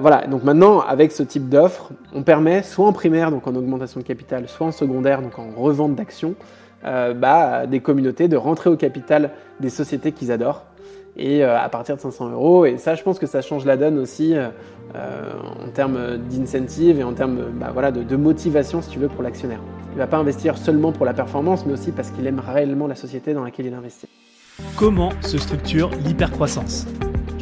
Voilà, donc maintenant, avec ce type d'offre, on permet soit en primaire, donc en augmentation de capital, soit en secondaire, donc en revente d'actions, euh, bah, des communautés de rentrer au capital des sociétés qu'ils adorent et euh, à partir de 500 euros. Et ça, je pense que ça change la donne aussi euh, en termes d'incentive et en termes bah, de, de, motivation, si tu veux, pour l'actionnaire. Il ne va pas investir seulement pour la performance, mais aussi parce qu'il aime réellement la société dans laquelle il investit. Comment se structure l'hypercroissance?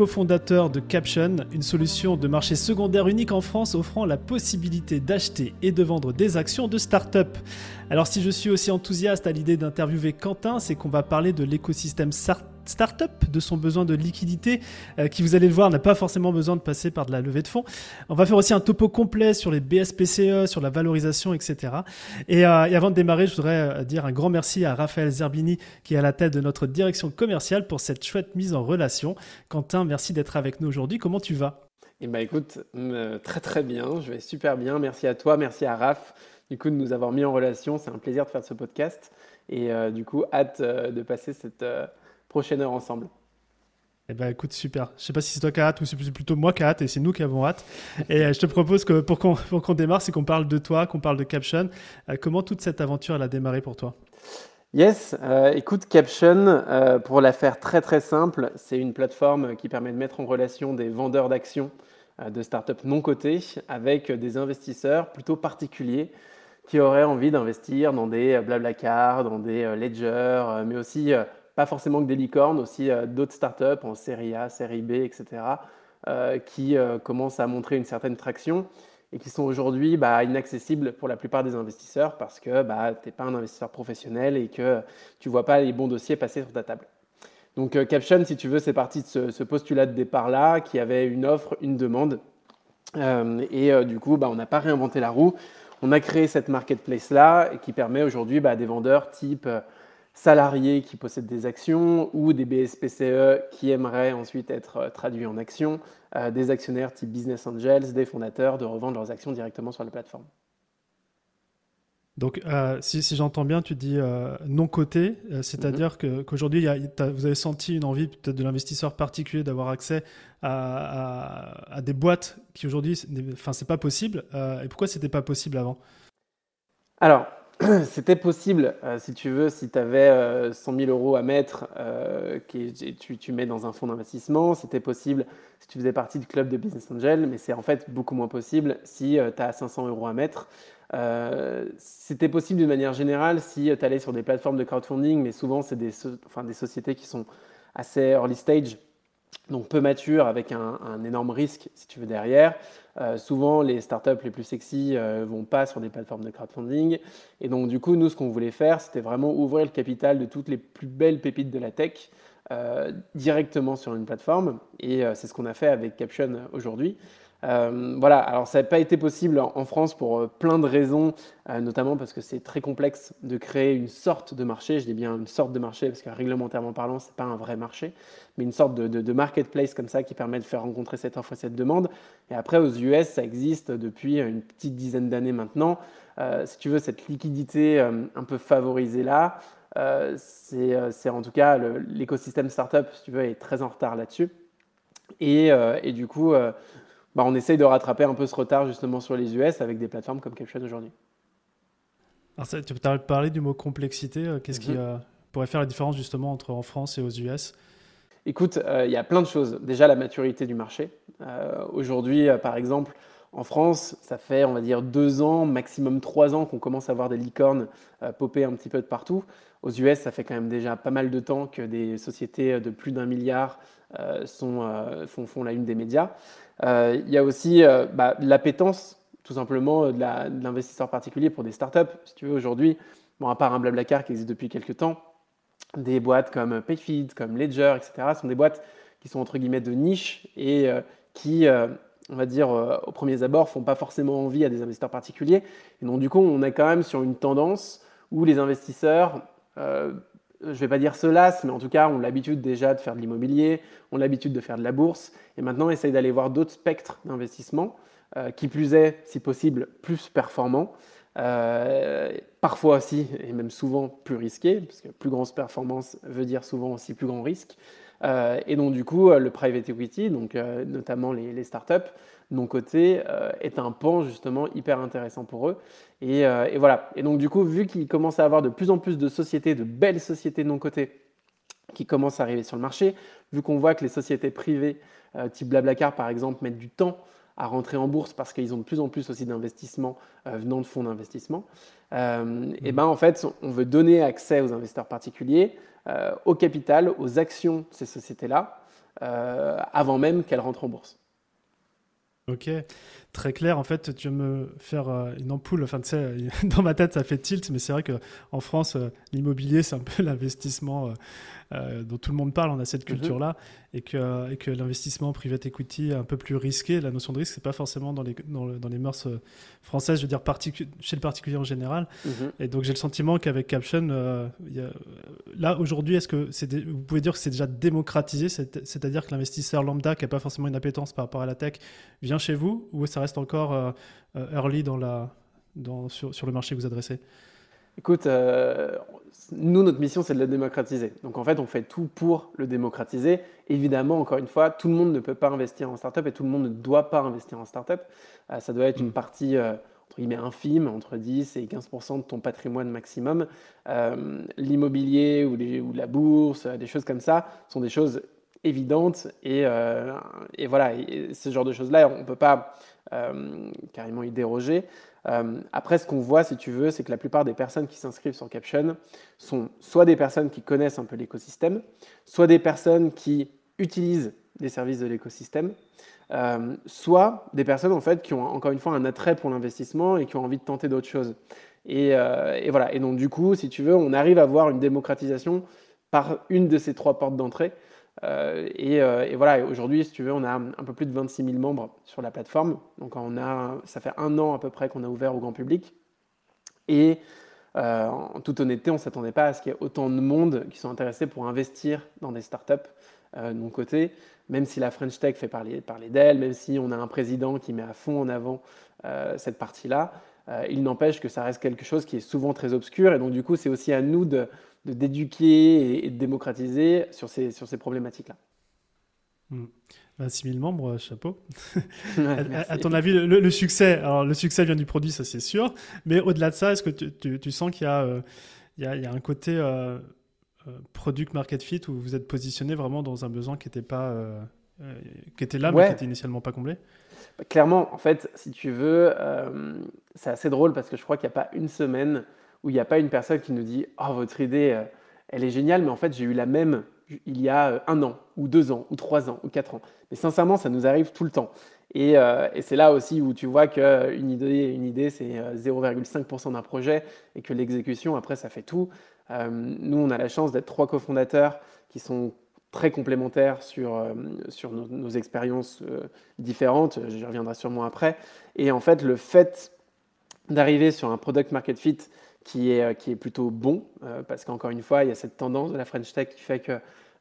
cofondateur de Caption, une solution de marché secondaire unique en France offrant la possibilité d'acheter et de vendre des actions de start-up. Alors si je suis aussi enthousiaste à l'idée d'interviewer Quentin, c'est qu'on va parler de l'écosystème start start-up, de son besoin de liquidité, euh, qui vous allez le voir n'a pas forcément besoin de passer par de la levée de fonds. On va faire aussi un topo complet sur les BSPCE, sur la valorisation, etc. Et, euh, et avant de démarrer, je voudrais euh, dire un grand merci à Raphaël Zerbini, qui est à la tête de notre direction commerciale, pour cette chouette mise en relation. Quentin, merci d'être avec nous aujourd'hui. Comment tu vas? Eh ben écoute, très très bien, je vais super bien. Merci à toi, merci à Raph, du coup de nous avoir mis en relation. C'est un plaisir de faire ce podcast et du coup hâte de passer cette prochaine heure ensemble. Eh ben, écoute, super. Je sais pas si c'est toi qui as hâte ou c'est plutôt moi qui a hâte et c'est nous qui avons hâte. Et euh, je te propose que pour qu'on démarre, c'est qu'on parle de toi, qu'on parle de Caption. Euh, comment toute cette aventure elle a démarré pour toi? Yes, euh, écoute, Caption, pour la faire très très simple, c'est une plateforme qui permet de mettre en relation des vendeurs d'actions de startups non cotées avec des investisseurs plutôt particuliers qui auraient envie d'investir dans des Blablacar, dans des Ledger, mais aussi pas forcément que des licornes, aussi euh, d'autres startups en série A, série B, etc., euh, qui euh, commencent à montrer une certaine traction et qui sont aujourd'hui bah, inaccessibles pour la plupart des investisseurs parce que bah, tu n'es pas un investisseur professionnel et que tu ne vois pas les bons dossiers passer sur ta table. Donc Caption, si tu veux, c'est parti de ce, postulat de départ-là, qui avait une offre, une demande. et du coup, bah, on n'a pas réinventé la roue. On a créé cette marketplace-là qui permet aujourd'hui à des vendeurs type salariés qui possèdent des actions ou des BSPCE qui aimeraient ensuite être euh, traduits en actions, euh, des actionnaires type business angels, des fondateurs de revendre leurs actions directement sur la plateforme. Donc, euh, si, j'entends bien, tu dis non coté, c'est-à-dire mhm. qu'aujourd'hui, vous avez senti une envie peut-être de l'investisseur particulier d'avoir accès à, à, des boîtes qui aujourd'hui, enfin, c'est pas possible. et pourquoi c'était pas possible avant? Alors, c'était possible, euh, si tu veux, si tu avais 100 000 euros à mettre, euh, que tu, tu, mets dans un fonds d'investissement. C'était possible si tu faisais partie du club de Business Angel, mais c'est en fait beaucoup moins possible si tu as 500 euros à mettre. Euh, c'était possible d'une manière générale si tu allais sur des plateformes de crowdfunding, mais souvent, c'est des, sociétés qui sont assez early stage, donc peu matures, avec un, un énorme risque, si tu veux, derrière. Euh, souvent, les startups les plus sexy ne euh, vont pas sur des plateformes de crowdfunding. Et donc, du coup, nous, ce qu'on voulait faire, c'était vraiment ouvrir le capital de toutes les plus belles pépites de la tech euh, directement sur une plateforme. Et c'est ce qu'on a fait avec Caption aujourd'hui. Euh, voilà, alors ça n'a pas été possible en, France pour euh, plein de raisons, euh, notamment parce que c'est très complexe de créer une sorte de marché, je dis bien une sorte de marché parce que réglementairement parlant, ce n'est pas un vrai marché, mais une sorte de, marketplace comme ça qui permet de faire rencontrer cette offre et cette demande. Et après, aux US, ça existe depuis une petite dizaine d'années maintenant. si tu veux, cette liquidité un peu favorisée là, c'est en tout cas l'écosystème startup, si tu veux, est très en retard là-dessus. Et, et, du coup, bah, on essaye de rattraper un peu ce retard justement sur les US avec des plateformes comme Caption aujourd'hui. Tu as parlé du mot complexité. Euh, qu'est-ce qui mhm. euh, pourrait faire la différence justement entre en France et aux US Écoute, euh, il y a plein de choses. Déjà, la maturité du marché. aujourd'hui, par exemple, en France, ça fait, on va dire, deux ans, maximum trois ans qu'on commence à voir des licornes popper un petit peu de partout. Aux US, ça fait quand même déjà pas mal de temps que des sociétés de plus d'un milliard sont, font, font, la une des médias. Euh, il y a aussi euh, bah, l'appétence, tout simplement, euh, de l'investisseur particulier pour des startups. Si tu veux, aujourd'hui, bon, à part un Blablacar qui existe depuis quelques temps, des boîtes comme Payfeed, comme Ledger, etc., sont des boîtes qui sont entre guillemets de niche et qui, on va dire, au premier abord, font pas forcément envie à des investisseurs particuliers. Et donc, du coup, on est quand même sur une tendance où les investisseurs je ne vais pas dire se lassent, mais en tout cas ont l'habitude déjà de faire de l'immobilier, ont l'habitude de faire de la bourse, et maintenant essayent d'aller voir d'autres spectres d'investissement, euh, qui plus est, si possible, plus performants, euh, parfois aussi, et même souvent plus risqués, parce que plus grosse performance veut dire souvent aussi plus grand risque. Euh, et donc du coup, le private equity, donc notamment les startups, non côté est un pan justement hyper intéressant pour eux. Et, et voilà. Et donc du coup, vu qu'ils commencent à avoir de plus en plus de sociétés, de belles sociétés non cotées, qui commencent à arriver sur le marché, vu qu'on voit que les sociétés privées, type Blablacar par exemple, mettent du temps à rentrer en bourse parce qu'ils ont de plus en plus aussi d'investissements euh, venant de fonds d'investissement, euh, et ben en fait, on veut donner accès aux investisseurs particuliers euh, au capital, aux actions de ces sociétés-là, avant même qu'elles rentrent en bourse. Ok, très clair. En fait, tu vas me faire une ampoule. Enfin, tu sais, dans ma tête, ça fait tilt, mais c'est vrai qu'en France, l'immobilier, c'est un peu l'investissement euh, dont tout le monde parle, on a cette mhm. culture-là, et que, et que l'investissement private equity est un peu plus risqué. La notion de risque, c'est pas forcément dans les, dans, dans, les mœurs euh, françaises, je veux dire chez le particulier en général. Mhm. Et donc j'ai le sentiment qu'avec Caption, euh, là aujourd'hui, est-ce que c'est vous pouvez dire que c'est déjà démocratisé, c'est-à-dire que l'investisseur lambda qui n'a pas forcément une appétence par rapport à la tech vient chez vous, ou ça reste encore early dans la, dans, sur, sur le marché que vous adressez Écoute, euh, nous, notre mission, c'est de le démocratiser. Donc, en fait, on fait tout pour le démocratiser. Évidemment, encore une fois, tout le monde ne peut pas investir en startup et tout le monde ne doit pas investir en startup. Euh, ça doit être une mm. partie, euh, entre guillemets, infime, entre 10 et 15 de ton patrimoine maximum. L'immobilier ou, ou, la bourse, des choses comme ça, sont des choses évidentes. Et, et voilà, ce genre de choses-là, on ne peut pas carrément y déroger. Euh, après, ce qu'on voit, si tu veux, c'est que la plupart des personnes qui s'inscrivent sur Caption sont soit des personnes qui connaissent un peu l'écosystème, soit des personnes qui utilisent des services de l'écosystème, euh, soit des personnes en fait qui ont encore une fois un attrait pour l'investissement et qui ont envie de tenter d'autres choses. Et, euh, voilà. Et donc du coup, si tu veux, on arrive à voir une démocratisation par une de ces trois portes d'entrée. Euh, euh, et, voilà, aujourd'hui, si tu veux, on a un peu plus de 26 000 membres sur la plateforme. Donc, on a, ça fait un an à peu près qu'on a ouvert au grand public. Et euh, en toute honnêteté, on ne s'attendait pas à ce qu'il y ait autant de monde qui sont intéressés pour investir dans des startups de mon côté. Même si la French Tech fait parler, parler d'elle, même si on a un président qui met à fond en avant cette partie-là, il n'empêche que ça reste quelque chose qui est souvent très obscur. Et donc, du coup, c'est aussi à nous de d'éduquer et, de démocratiser sur ces, sur ces problématiques-là. 26 hmm. 000 membres, euh, chapeau. à, ton avis, le, succès, alors le succès vient du produit, ça c'est sûr, mais au-delà de ça, est-ce que tu, tu, sens qu'il y, euh, y, a, y, a un côté euh, product market fit où vous êtes positionné vraiment dans un besoin qui était, pas, qui était là, mais qui était initialement pas comblé? Clairement, en fait, si tu veux, c'est assez drôle parce que je crois qu'il n'y a pas une semaine où il n'y a pas une personne qui nous dit Oh, votre idée, euh, elle est géniale, mais en fait, j'ai eu la même il y a euh, un an, ou deux ans, ou trois ans, ou quatre ans. Mais sincèrement, ça nous arrive tout le temps. Et, euh, c'est là aussi où tu vois qu'une idée, une idée c'est 0,5% d'un projet et que l'exécution, après, ça fait tout. nous, on a la chance d'être trois cofondateurs qui sont très complémentaires sur, sur nos, expériences différentes. J'y reviendrai sûrement après. Et en fait, le fait d'arriver sur un product market fit qui est, euh, qui est plutôt bon, euh, parce qu'encore une fois, il y a cette tendance de la French Tech qui fait que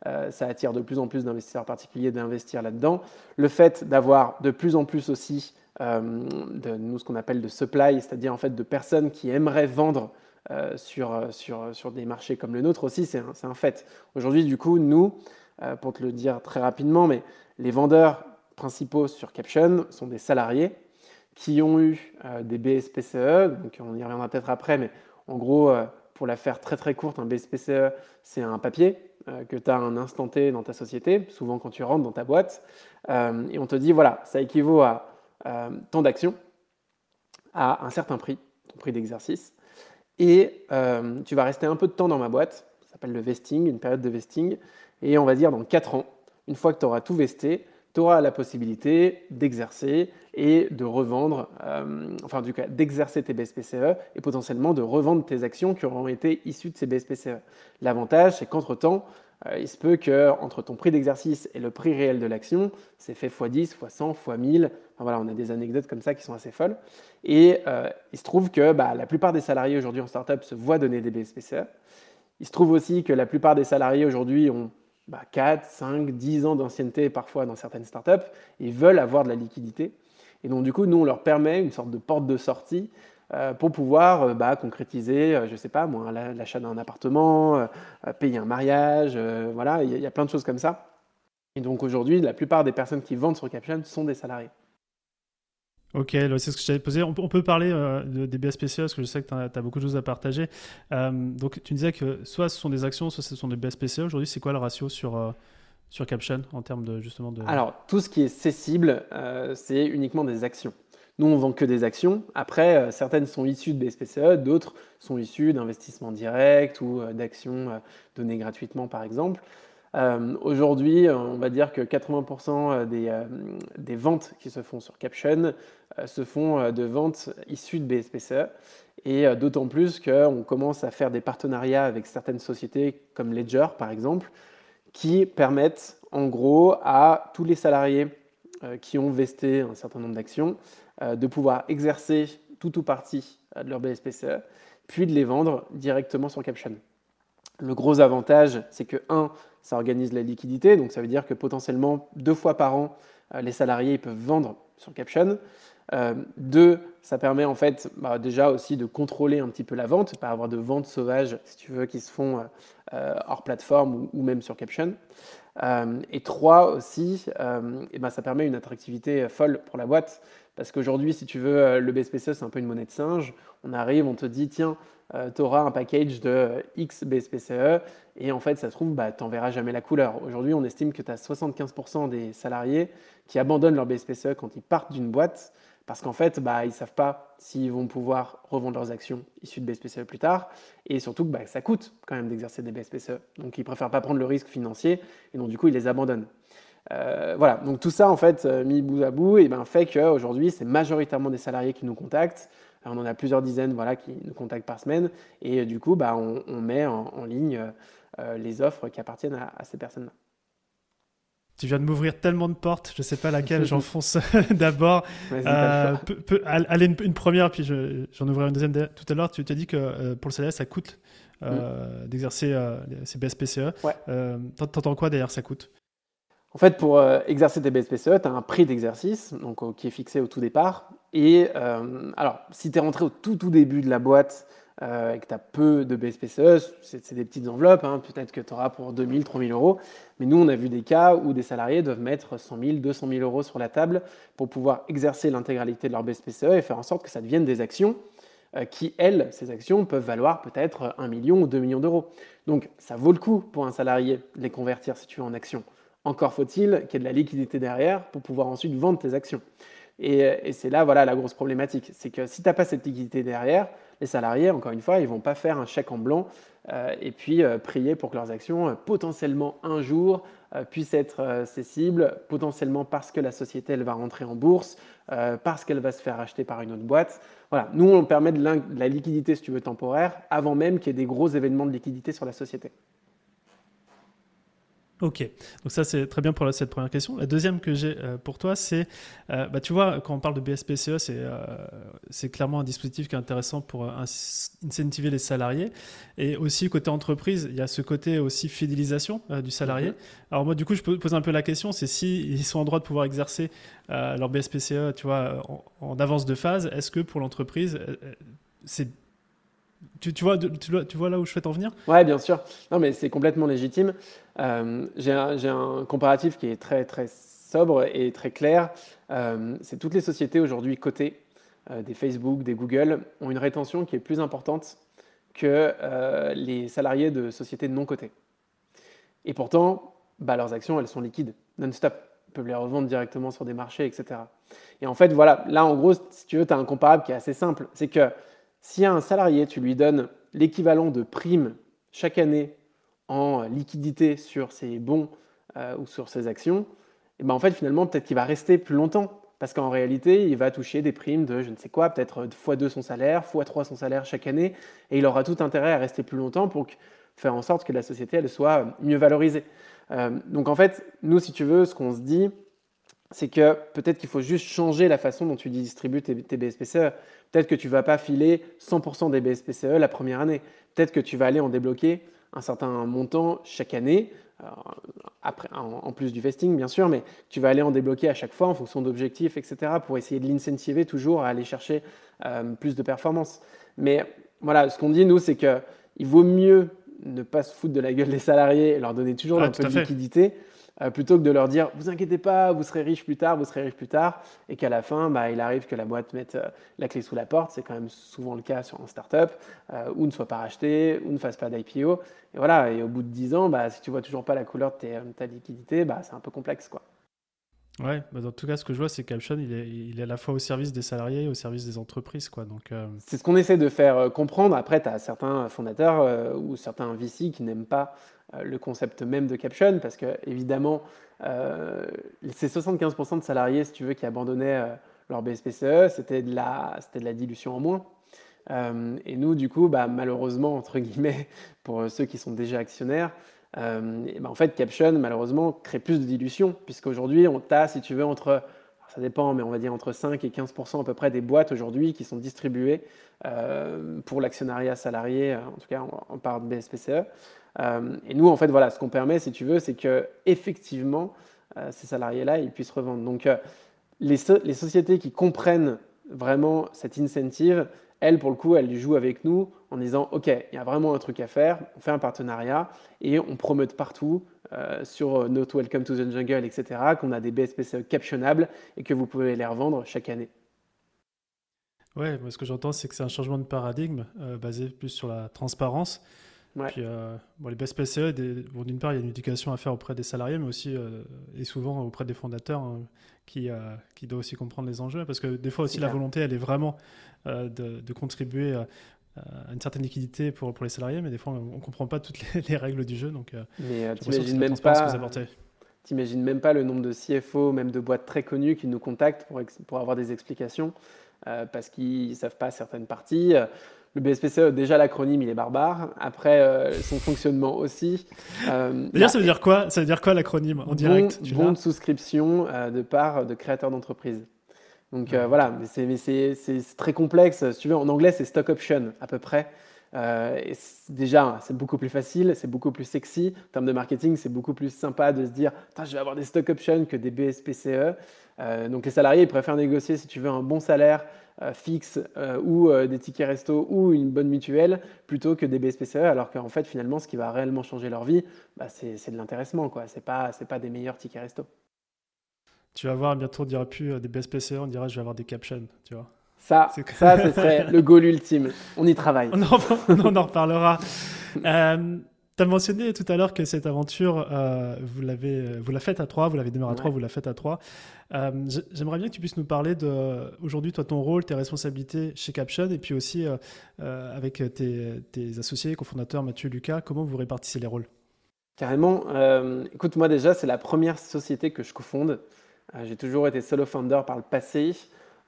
euh, ça attire de plus en plus d'investisseurs particuliers d'investir là-dedans. Le fait d'avoir de plus en plus aussi de nous ce qu'on appelle de supply, c'est-à-dire en fait de personnes qui aimeraient vendre sur, sur, sur des marchés comme le nôtre aussi, c'est un, un, fait. Aujourd'hui, du coup, nous, pour te le dire très rapidement, mais les vendeurs principaux sur Caption sont des salariés qui ont eu des BSPCE, donc on y reviendra peut-être après, mais en gros, euh, pour la faire très très courte, un BSPCE, c'est un papier euh, que tu as un instant T dans ta société, souvent quand tu rentres dans ta boîte, euh, et on te dit, voilà, ça équivaut à tant d'actions, à un certain prix, ton prix d'exercice, et tu vas rester un peu de temps dans ma boîte, ça s'appelle le vesting, une période de vesting, et on va dire dans 4 ans, une fois que tu auras tout vesté, tu la possibilité d'exercer et de revendre, euh, enfin du cas d'exercer tes BSPCE et potentiellement de revendre tes actions qui auront été issues de ces BSPCE. L'avantage, c'est qu'entre-temps, euh, il se peut que entre ton prix d'exercice et le prix réel de l'action, c'est fait x10, x100, x1000. Enfin, voilà, on a des anecdotes comme ça qui sont assez folles. Et euh, il se trouve que bah, la plupart des salariés aujourd'hui en startup se voient donner des BSPCE. Il se trouve aussi que la plupart des salariés aujourd'hui ont 4, 5, 10 ans d'ancienneté parfois dans certaines startups et veulent avoir de la liquidité. Et donc du coup, nous, on leur permet une sorte de porte de sortie euh, pour pouvoir euh, bah, concrétiser, euh, je ne sais pas moi, l'achat d'un appartement, payer un mariage, voilà, il y, a plein de choses comme ça. Et donc aujourd'hui, la plupart des personnes qui vendent sur Caption sont des salariés. Ok, c'est ce que j'avais posé. On peut, parler des BSPCE parce que je sais que tu as, beaucoup de choses à partager. donc tu disais que soit ce sont des actions, soit ce sont des BSPCE. Aujourd'hui, c'est quoi le ratio sur, sur Caption en termes de justement de... Alors, tout ce qui est cessible, c'est uniquement des actions. Nous, on vend que des actions. Après, euh, certaines sont issues de BSPCE, d'autres sont issues d'investissements directs ou euh, d'actions euh, données gratuitement, par exemple. Aujourd'hui, on va dire que 80% des, des, ventes qui se font sur Caption se font de ventes issues de BSPCE. Et d'autant plus qu'on commence à faire des partenariats avec certaines sociétés comme Ledger, par exemple, qui permettent en gros à tous les salariés qui ont vesté un certain nombre d'actions euh, de pouvoir exercer tout ou partie euh, de leur BSPCE, puis de les vendre directement sur Caption. Le gros avantage, c'est que, un, ça organise la liquidité, donc ça veut dire que potentiellement deux fois par an, euh, les salariés peuvent vendre sur Caption. Deux, ça permet en fait bah, déjà aussi de contrôler un petit peu la vente, pas avoir de ventes sauvages, si tu veux, qui se font hors plateforme ou, même sur Caption. et trois aussi, ben, ça permet une attractivité folle pour la boîte. Parce qu'aujourd'hui, si tu veux, euh, le BSPCE, c'est un peu une monnaie de singe. On arrive, on te dit, tiens, euh, tu auras un package de X BSPCE, et en fait, ça se trouve, bah, tu n'en jamais la couleur. Aujourd'hui, on estime que tu as 75% des salariés qui abandonnent leur BSPCE quand ils partent d'une boîte, parce qu'en fait, bah, ils ne savent pas s'ils vont pouvoir revendre leurs actions issues de BSPCE plus tard, et surtout que bah, ça coûte quand même d'exercer des BSPCE. Donc, ils préfèrent pas prendre le risque financier, et donc du coup, ils les abandonnent. Euh, voilà, donc tout ça en fait euh, mis bout à bout et ben, fait qu'aujourd'hui c'est majoritairement des salariés qui nous contactent. On en a plusieurs dizaines voilà, qui nous contactent par semaine et euh, du coup bah, on, met en, ligne les offres qui appartiennent à, ces personnes-là. Tu viens de m'ouvrir tellement de portes, je ne sais pas laquelle j'enfonce d'abord. allez, une, première, puis j'en ouvrirai une deuxième tout à l'heure. Tu t'as dit que pour le salaire, ça coûte mm. d'exercer ces BSPCE. Ouais. T'entends quoi d'ailleurs, ça coûte? En fait, pour euh, exercer tes BSPCE, tu as un prix d'exercice donc, qui est fixé au tout départ. Et euh, alors, si tu es rentré au tout, tout début de la boîte euh, et que tu as peu de BSPCE, c'est des petites enveloppes, hein, peut-être que tu auras pour 2000, 3000 euros. Mais nous, on a vu des cas où des salariés doivent mettre 100 000, 200 000 euros sur la table pour pouvoir exercer l'intégralité de leur BSPCE et faire en sorte que ça devienne des actions qui, elles, ces actions, peuvent valoir peut-être 1 million ou 2 millions d'euros. Donc, ça vaut le coup pour un salarié de les convertir, si tu veux, en actions. Encore faut-il qu'il y ait de la liquidité derrière pour pouvoir ensuite vendre tes actions. Et, c'est là voilà, la grosse problématique. C'est que si tu n'as pas cette liquidité derrière, les salariés, encore une fois, ils ne vont pas faire un chèque en blanc euh, et puis euh, prier pour que leurs actions, euh, potentiellement un jour, puissent être cessibles, potentiellement parce que la société elle va rentrer en bourse, parce qu'elle va se faire acheter par une autre boîte. Voilà, nous, on permet de la liquidité, si tu veux, temporaire, avant même qu'il y ait des gros événements de liquidité sur la société. Ok, donc ça c'est très bien pour cette première question. La deuxième que j'ai euh, pour toi, c'est, euh, bah, tu vois, quand on parle de BSPCE, c'est, euh, c'est clairement un dispositif qui est intéressant pour incentiver les salariés. Et aussi côté entreprise, il y a ce côté aussi fidélisation du salarié. Mhm. Alors moi, du coup, je pose un peu la question, c'est si ils sont en droit de pouvoir exercer leur BSPCE, tu vois, en, en, avance de phase, est-ce que pour l'entreprise, c'est tu, vois, tu, vois, là où je souhaite en venir? Ouais, bien sûr. Non, mais c'est complètement légitime. Euh, j'ai un, comparatif qui est très, très sobre et très clair. Euh, c'est toutes les sociétés aujourd'hui cotées, euh, des Facebook, des Google, ont une rétention qui est plus importante que les salariés de sociétés non cotées. Et pourtant, bah, leurs actions, elles sont liquides, non-stop. Ils peuvent les revendre directement sur des marchés, etc. Et en fait, voilà, là, en gros, si tu veux, tu as un comparable qui est assez simple. C'est que si à un salarié, tu lui donnes l'équivalent de primes chaque année en liquidité sur ses bons euh, ou sur ses actions, eh ben en fait, finalement, peut-être qu'il va rester plus longtemps. Parce qu'en réalité, il va toucher des primes de je ne sais quoi, peut-être x2 son salaire, x3 son salaire chaque année, et il aura tout intérêt à rester plus longtemps pour faire en sorte que la société elle soit mieux valorisée. Euh, donc en fait, nous, si tu veux, ce qu'on se dit, c'est que peut-être qu'il faut juste changer la façon dont tu distribues tes, BSPCE. Peut-être que tu ne vas pas filer 100% des BSPCE la première année. Peut-être que tu vas aller en débloquer un certain montant chaque année, après, en, plus du vesting bien sûr, mais tu vas aller en débloquer à chaque fois en fonction d'objectifs, etc., pour essayer de l'incentiver toujours à aller chercher plus de performance. Mais voilà, ce qu'on dit, nous, c'est qu'il vaut mieux ne pas se foutre de la gueule des salariés et leur donner toujours un peu de liquidité, euh, plutôt que de leur dire vous inquiétez pas, vous serez riche plus tard, vous serez riche plus tard, et qu'à la fin, bah, il arrive que la boîte mette euh, la clé sous la porte, c'est quand même souvent le cas sur un startup, euh, ou ne soit pas racheté, ou ne fasse pas d'IPO. Et voilà, et au bout de 10 ans, bah, si tu vois toujours pas la couleur de, ta liquidité, bah, c'est un peu complexe. quoi. Ouais, bah dans tout cas, ce que je vois, c'est que Caption, il est, il est à la fois au service des salariés et au service des entreprises. Quoi. Donc, euh, C'est ce qu'on essaie de faire euh, comprendre. Après, tu as certains fondateurs euh, ou certains VC qui n'aiment pas le concept même de Caption parce que, évidemment, c'est 75% de salariés, si tu veux, qui abandonnaient leur BSPCE. C'était de, la, c'était de la dilution en moins. et nous, du coup, bah, malheureusement, entre guillemets, pour ceux qui sont déjà actionnaires, euh, ben, en fait, Caption, malheureusement, crée plus de dilution, puisqu'aujourd'hui, on t'a, si tu veux, entre, ça dépend, mais on va dire entre 5 et 15 à peu près des boîtes aujourd'hui qui sont distribuées euh, pour l'actionnariat salarié, euh, en tout cas, on, parle de BSPCE. et nous, en fait, voilà, ce qu'on permet, si tu veux, c'est que effectivement, ces salariés-là, ils puissent revendre. Donc, les, sociétés qui comprennent vraiment cette incentive, elle, pour le coup, elle joue avec nous en disant Ok, il y a vraiment un truc à faire, on fait un partenariat et on promeute partout euh, sur euh, Note Welcome to the Jungle, etc., qu'on a des BSPCE captionnables et que vous pouvez les revendre chaque année. Ouais, moi, ce que j'entends, c'est que c'est un changement de paradigme euh, basé plus sur la transparence. Puis, bon, les BSPCE, d'une part, il y a une éducation à faire auprès des salariés, mais aussi et souvent auprès des fondateurs hein, qui, qui doivent aussi comprendre les enjeux. Parce que des fois aussi, la volonté, elle est vraiment de, de, contribuer euh, une certaine liquidité pour, pour les salariés, mais des fois, on ne comprend pas toutes les, règles du jeu. Donc, euh, mais euh, t'imagines même pas. T'imagines même pas le nombre de CFO, même de boîtes très connues qui nous contactent pour, pour avoir des explications parce qu'ils ne savent pas certaines parties. Le BSPCE, déjà l'acronyme, il est barbare. Après, son fonctionnement aussi. D'ailleurs, bah, ça veut dire quoi Ça veut dire quoi l'acronyme en direct Bon, de souscription de part de créateurs d'entreprise. Donc euh, voilà, mais c'est très complexe. Si tu veux, en anglais, c'est stock option à peu près. Euh, déjà, c'est beaucoup plus facile, c'est beaucoup plus sexy. En termes de marketing, c'est beaucoup plus sympa de se dire je vais avoir des stock options que des BSPCE. Euh, donc les salariés ils préfèrent négocier, si tu veux, un bon salaire fixe ou des tickets resto ou une bonne mutuelle plutôt que des BSPCE, alors qu'en fait, finalement, ce qui va réellement changer leur vie, bah, c'est de l'intéressement. Ce n'est pas, pas des meilleurs tickets resto. Tu vas voir, bientôt on dira plus euh, des BSPCE, on dira je vais avoir des captions, tu vois. Ça, ça ce serait le goal ultime. On y travaille. On en, en reparlera. euh, tu as mentionné tout à l'heure que cette aventure, euh, vous, l'avez, vous la faites à trois, vous l'avez démarré à trois, vous la faites à trois. Euh, j'aimerais bien que tu puisses nous parler de, aujourd'hui, toi, ton rôle, tes responsabilités chez Caption, et puis aussi avec tes, tes associés, cofondateurs Mathieu Lucas, comment vous répartissez les rôles? Carrément. écoute, moi déjà, c'est la première société que je cofonde. Euh, j'ai toujours été solo founder par le passé.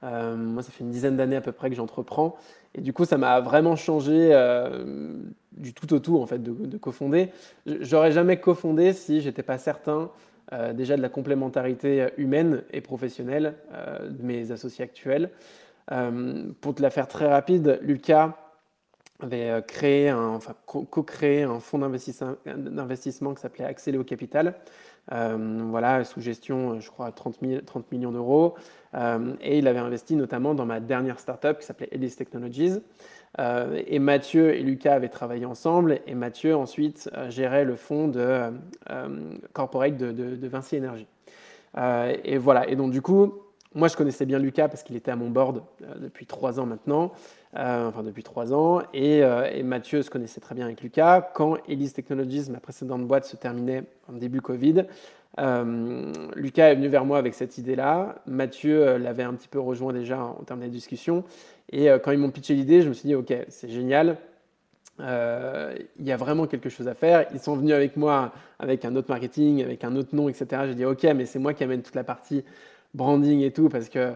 Euh, moi, ça fait une dizaine d'années à peu près que j'entreprends. Et du coup, ça m'a vraiment changé euh, du tout au tout, en fait, de, de cofonder. J'aurais jamais cofondé si j'étais pas certain déjà de la complémentarité humaine et professionnelle de mes associés actuels. pour te la faire très rapide, Lucas avait créé, enfin co-créé un fonds d'investissement qui s'appelait Accéléo Capital, euh, voilà, sous gestion, je crois, 30, 30 millions d'euros. Euh, et il avait investi notamment dans ma dernière startup qui s'appelait Elise Technologies. Euh, et Mathieu et Lucas avaient travaillé ensemble. Et Mathieu, ensuite, gérait le fonds de corporate de, Vinci Énergie. et voilà. Et donc, du coup, moi, je connaissais bien Lucas parce qu'il était à mon board depuis trois ans maintenant. Euh, enfin depuis trois ans. Euh, et, Mathieu se connaissait très bien avec Lucas. Quand Elise Technologies, ma précédente boîte, se terminait en début Covid, euh, Lucas est venu vers moi avec cette idée-là. Mathieu l'avait un petit peu rejoint déjà en termes de discussion. Et quand ils m'ont pitché l'idée, je me suis dit, OK, c'est génial. il y a vraiment quelque chose à faire. Ils sont venus avec moi avec un autre marketing, avec un autre nom, etc. J'ai dit, OK, mais c'est moi qui amène toute la partie branding et tout parce que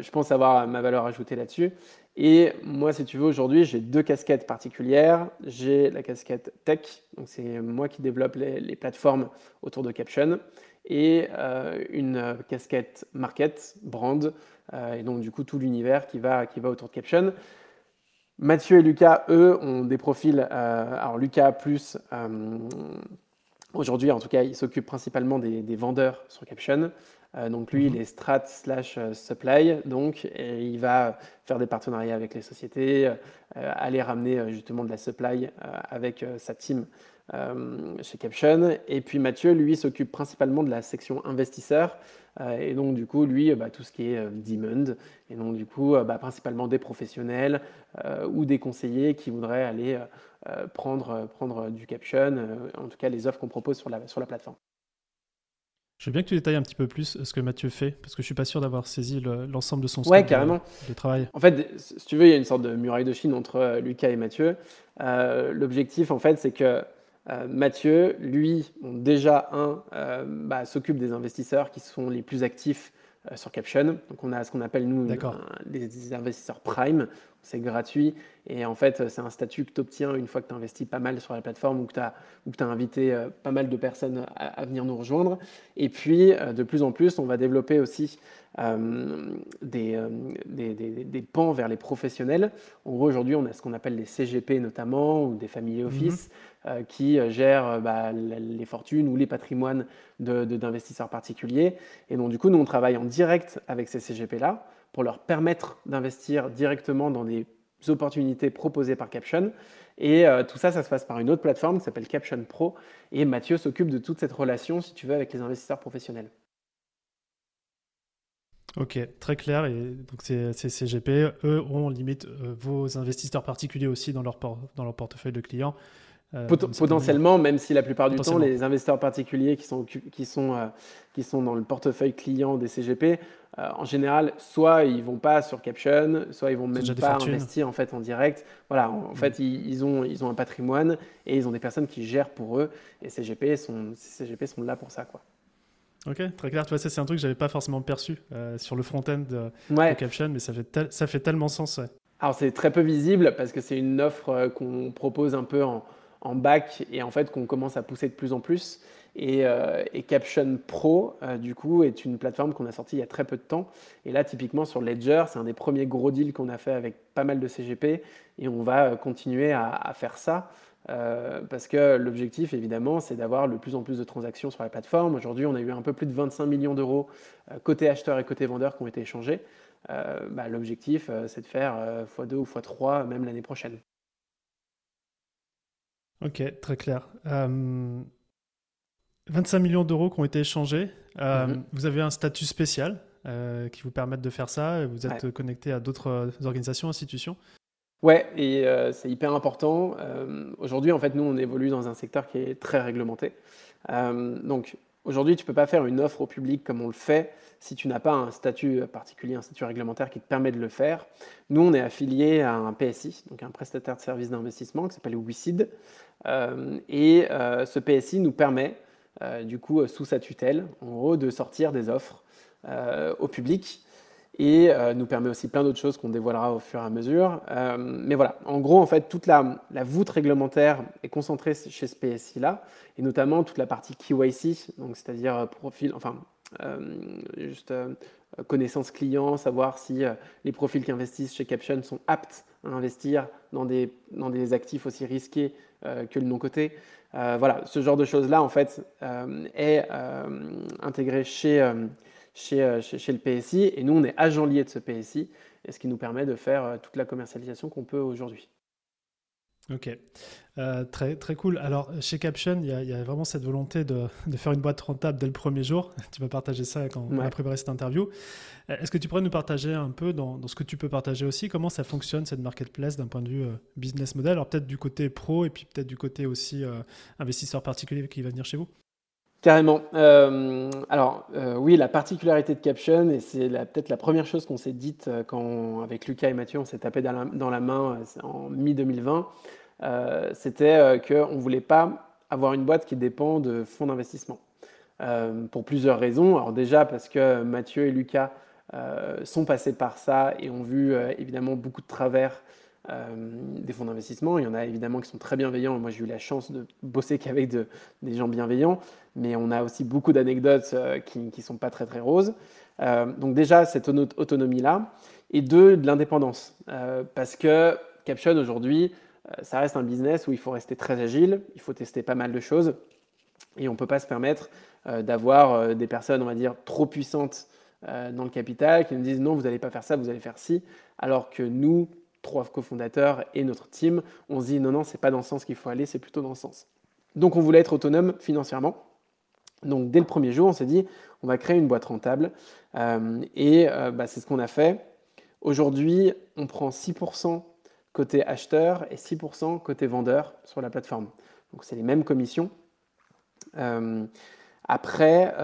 je pense avoir ma valeur ajoutée là-dessus. Et moi, si tu veux, aujourd'hui, j'ai deux casquettes particulières. J'ai la casquette tech, donc c'est moi qui développe les, plateformes autour de Caption, et euh, une casquette market, brand, euh, et donc du coup tout l'univers qui va, qui va autour de Caption. Mathieu et Lucas, eux, ont des profils. alors Lucas plus, aujourd'hui en tout cas, il s'occupe principalement des, vendeurs sur Caption. Donc lui, il mhm. est strat slash supply, donc et il va faire des partenariats avec les sociétés, aller ramener justement de la supply avec sa team euh, chez Caption. Et puis Mathieu, lui, s'occupe principalement de la section investisseur. Euh, et donc, du coup, lui, bah, tout ce qui est euh, demand. Et donc, du coup, bah, principalement des professionnels ou des conseillers qui voudraient aller prendre, prendre du Caption, en tout cas les offres qu'on propose sur la, sur la plateforme. Je veux bien que tu détailles un petit peu plus ce que Mathieu fait, parce que je suis pas sûr d'avoir saisi l'ensemble de son ouais, carrément. De, travail. En fait, si tu veux, il y a une sorte de muraille de Chine entre Lucas et Mathieu. L'objectif, en fait, c'est que euh, Mathieu, lui, déjà un, euh, bah, s'occupe des investisseurs qui sont les plus actifs euh, sur Caption. Donc on a ce qu'on appelle nous des investisseurs prime, c'est gratuit et en fait c'est un statut que tu obtiens une fois que tu investis pas mal sur la plateforme ou que tu as, as, invité pas mal de personnes à, venir nous rejoindre. Et puis de plus en plus on va développer aussi des, des, des, pans vers les professionnels. En gros aujourd'hui on a ce qu'on appelle les CGP notamment ou des family mhm. office. Euh, qui euh, gèrent euh, bah, les fortunes ou les patrimoines d'investisseurs particuliers. Et donc, du coup, nous, on travaille en direct avec ces CGP-là pour leur permettre d'investir directement dans des opportunités proposées par Caption. Et tout ça, ça se passe par une autre plateforme qui s'appelle Caption Pro. Et Mathieu s'occupe de toute cette relation, si tu veux, avec les investisseurs professionnels. Ok, très clair. Et donc ces, CGP, eux, ont limite vos investisseurs particuliers aussi dans leur portefeuille de clients. Euh, potentiellement, même si la plupart du temps, les investisseurs particuliers qui sont, qui sont, euh, qui sont dans le portefeuille client des CGP, euh, en général, soit ils vont pas sur Caption, soit ils vont même pas investir en fait en direct. Voilà, en, mm. fait, ils, ont, ils ont un patrimoine et ils ont des personnes qui gèrent pour eux. Et CGP sont, CGP sont là pour ça, quoi. Ok, très clair. Tu vois, ça c'est un truc que j'avais pas forcément perçu sur le front-end de, Caption, mais ça fait, ça fait tellement sens. Alors c'est très peu visible parce que c'est une offre qu'on propose un peu en, en bac et en fait qu'on commence à pousser de plus en plus. Et, euh, Caption Pro, euh, du coup, est une plateforme qu'on a sortie il y a très peu de temps. Et là, typiquement sur Ledger, c'est un des premiers gros deals qu'on a fait avec pas mal de CGP. Et on va euh, continuer à, faire ça. parce que l'objectif, évidemment, c'est d'avoir le plus en plus de transactions sur la plateforme. Aujourd'hui, on a eu un peu plus de 25 millions d'euros côté acheteur et côté vendeur qui ont été échangés. Bah, l'objectif, c'est de faire x2 ou x3 même l'année prochaine. Ok, très clair. 25 euh, millions d'euros qui ont été échangés. Euh, mhm. Vous avez un statut spécial euh, qui vous permet de faire ça. Vous êtes connecté à d'autres organisations, institutions Ouais, et c'est hyper important. Aujourd'hui, en fait, nous, on évolue dans un secteur qui est très réglementé. donc, aujourd'hui, tu ne peux pas faire une offre au public comme on le fait si tu n'as pas un statut particulier, un statut réglementaire qui te permet de le faire. Nous, on est affilié à un PSI, donc un prestataire de services d'investissement qui s'appelle WICID. Euh, et euh, ce PSI nous permet, euh, du coup, sous sa tutelle, en gros, de sortir des offres au public et nous permet aussi plein d'autres choses qu'on dévoilera au fur et à mesure. mais voilà, en gros, en fait, toute la, la voûte réglementaire est concentrée chez ce PSI-là, et notamment toute la partie KYC, c'est-à-dire profil, enfin, juste connaissance client, savoir si les profils qui investissent chez Caption sont aptes à investir dans des, actifs aussi risqués euh, que le non-côté. Euh, voilà, ce genre de choses-là, en fait, euh, est intégré chez, le PSI. Et nous, on est agent lié de ce PSI, et ce qui nous permet de faire toute la commercialisation qu'on peut aujourd'hui. Ok, très, très cool. Alors, chez Caption, il y, a, vraiment cette volonté de, de, faire une boîte rentable dès le premier jour. Tu m'as partagé ça quand on a préparé cette interview. Euh, est-ce que tu pourrais nous partager un peu dans, ce que tu peux partager aussi, comment ça fonctionne cette marketplace d'un point de vue euh, business model? Alors peut-être du côté pro et puis peut-être du côté aussi euh, investisseur particulier qui va venir chez vous Carrément. alors oui, la particularité de Caption, et c'est peut-être la première chose qu'on s'est dite quand avec Lucas et Mathieu, on s'est tapé dans la, main en mi-2020, c'était qu'on ne voulait pas avoir une boîte qui dépend de fonds d'investissement. pour plusieurs raisons. Alors déjà parce que Mathieu et Lucas euh, sont passés par ça et ont vu euh, évidemment beaucoup de travers euh, des fonds d'investissement. Il y en a évidemment qui sont très bienveillants. Moi, j'ai eu la chance de bosser qu'avec de, des gens bienveillants, mais on a aussi beaucoup d'anecdotes qui ne sont pas très très roses. donc déjà, cette autonomie-là, et deux, de l'indépendance. parce que Caption aujourd'hui, ça reste un business où il faut rester très agile, il faut tester pas mal de choses et on ne peut pas se permettre d'avoir des personnes, on va dire, trop puissantes dans le capital qui nous disent non, vous n'allez pas faire ça, vous allez faire ci, alors que nous, trois cofondateurs et notre team, on se dit non, non, c'est pas dans ce sens qu'il faut aller, c'est plutôt dans ce sens. Donc on voulait être autonome financièrement. Donc dès le premier jour, on s'est dit, on va créer une boîte rentable. Euh, et euh, bah, c'est ce qu'on a fait. Aujourd'hui, on prend 6% côté acheteur et 6% côté vendeur sur la plateforme. Donc c'est les mêmes commissions. Euh, après,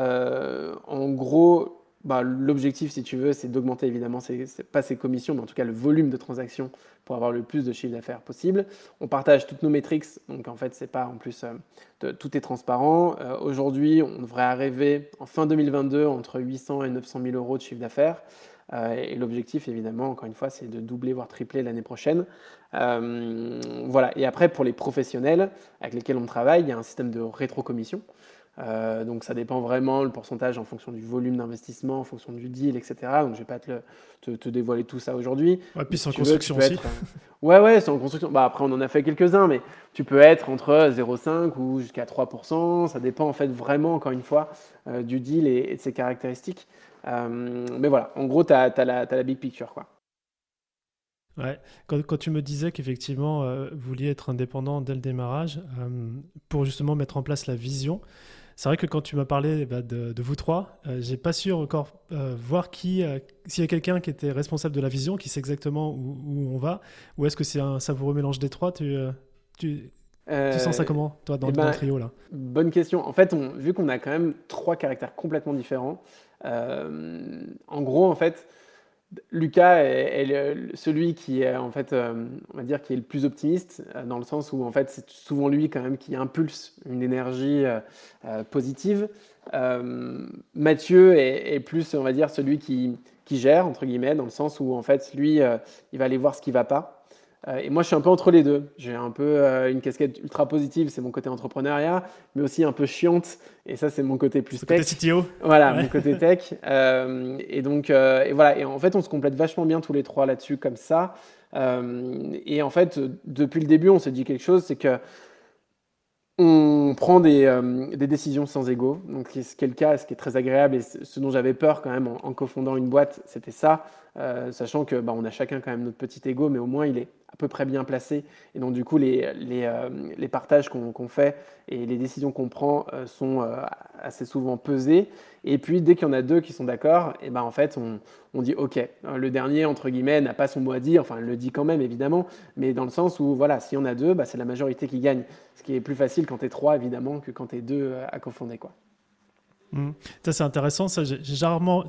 en gros, bah, l'objectif, si tu veux, c'est d'augmenter évidemment, c'est pas ces commissions, mais en tout cas le volume de transactions pour avoir le plus de chiffre d'affaires possible. On partage toutes nos métriques, donc en fait, c'est pas en plus, euh, tout est transparent. Euh, aujourd'hui, on devrait arriver en fin 2022 entre 800 et 900 000 euros de chiffre d'affaires. Euh, et l'objectif, évidemment, encore une fois, c'est de doubler, voire tripler l'année prochaine. voilà. Et après, pour les professionnels avec lesquels on travaille, il y a un système de rétrocommission. Euh, donc ça dépend vraiment le pourcentage en fonction du volume d'investissement, en fonction du deal, etc. Donc je vais pas te, te, dévoiler tout ça aujourd'hui. Ouais, puis c'est en construction aussi. ouais, ouais, c'est en construction. Bah, après, on en a fait quelques-uns, mais tu peux être entre 0,5 ou jusqu'à 3%. Ça dépend en fait vraiment, encore une fois, euh, du deal et, de ses caractéristiques. Euh, mais voilà, en gros, tu as, as, la big picture. Quoi. Ouais. Quand, quand, tu me disais qu'effectivement, vous vouliez être indépendant dès le démarrage, pour justement mettre en place la vision, c'est vrai que quand tu m'as parlé bah, de, vous trois, euh, j'ai pas su encore euh, voir qui, euh, s'il y a quelqu'un qui était responsable de la vision, qui sait exactement où, on va, ou est-ce que c'est un savoureux mélange des trois tu, tu, sens ça comment, toi, dans, eh ben, le trio là? Bonne question. En fait, on, vu qu'on a quand même trois caractères complètement différents, en gros, en fait, Lucas est, celui qui est en fait, euh, on va dire, qui est le plus optimiste euh, dans le sens où en fait c'est souvent lui quand même qui impulse une énergie euh, positive. Mathieu est, plus, on va dire, celui qui, qui, gère entre guillemets dans le sens où en fait lui, il va aller voir ce qui va pas. Euh, et moi, je suis un peu entre les deux. J'ai un peu euh, une casquette ultra positive, c'est mon côté entrepreneuriat, mais aussi un peu chiante, et ça, c'est mon côté plus tech. Côté CTO. Voilà, mon côté tech. Euh, et donc, et voilà. Et en fait, on se complète vachement bien tous les trois là-dessus, comme ça. et en fait, depuis le début, on s'est dit quelque chose, c'est que on prend des, des, décisions sans ego, donc ce qui est le cas, ce qui est très agréable et ce dont j'avais peur quand même en, en cofondant une boîte, c'était ça, sachant que bah, on a chacun quand même notre petit ego, mais au moins il est à peu près bien placé. Et donc, du coup, les, les, euh, partages qu'on fait et les décisions qu'on prend euh, sont euh, assez souvent pesées. Et puis, dès qu'il y en a deux qui sont d'accord, et ben, en fait, on, on, dit OK. Le dernier, entre guillemets, n'a pas son mot à dire. Enfin, il le dit quand même, évidemment. Mais dans le sens où, voilà, s'il y en a deux, bah, c'est la majorité qui gagne. Ce qui est plus facile quand tu es trois, évidemment, que quand tu es deux à cofonder. Quoi. Mmh. Ça, c'est intéressant. Ça, j'ai rarement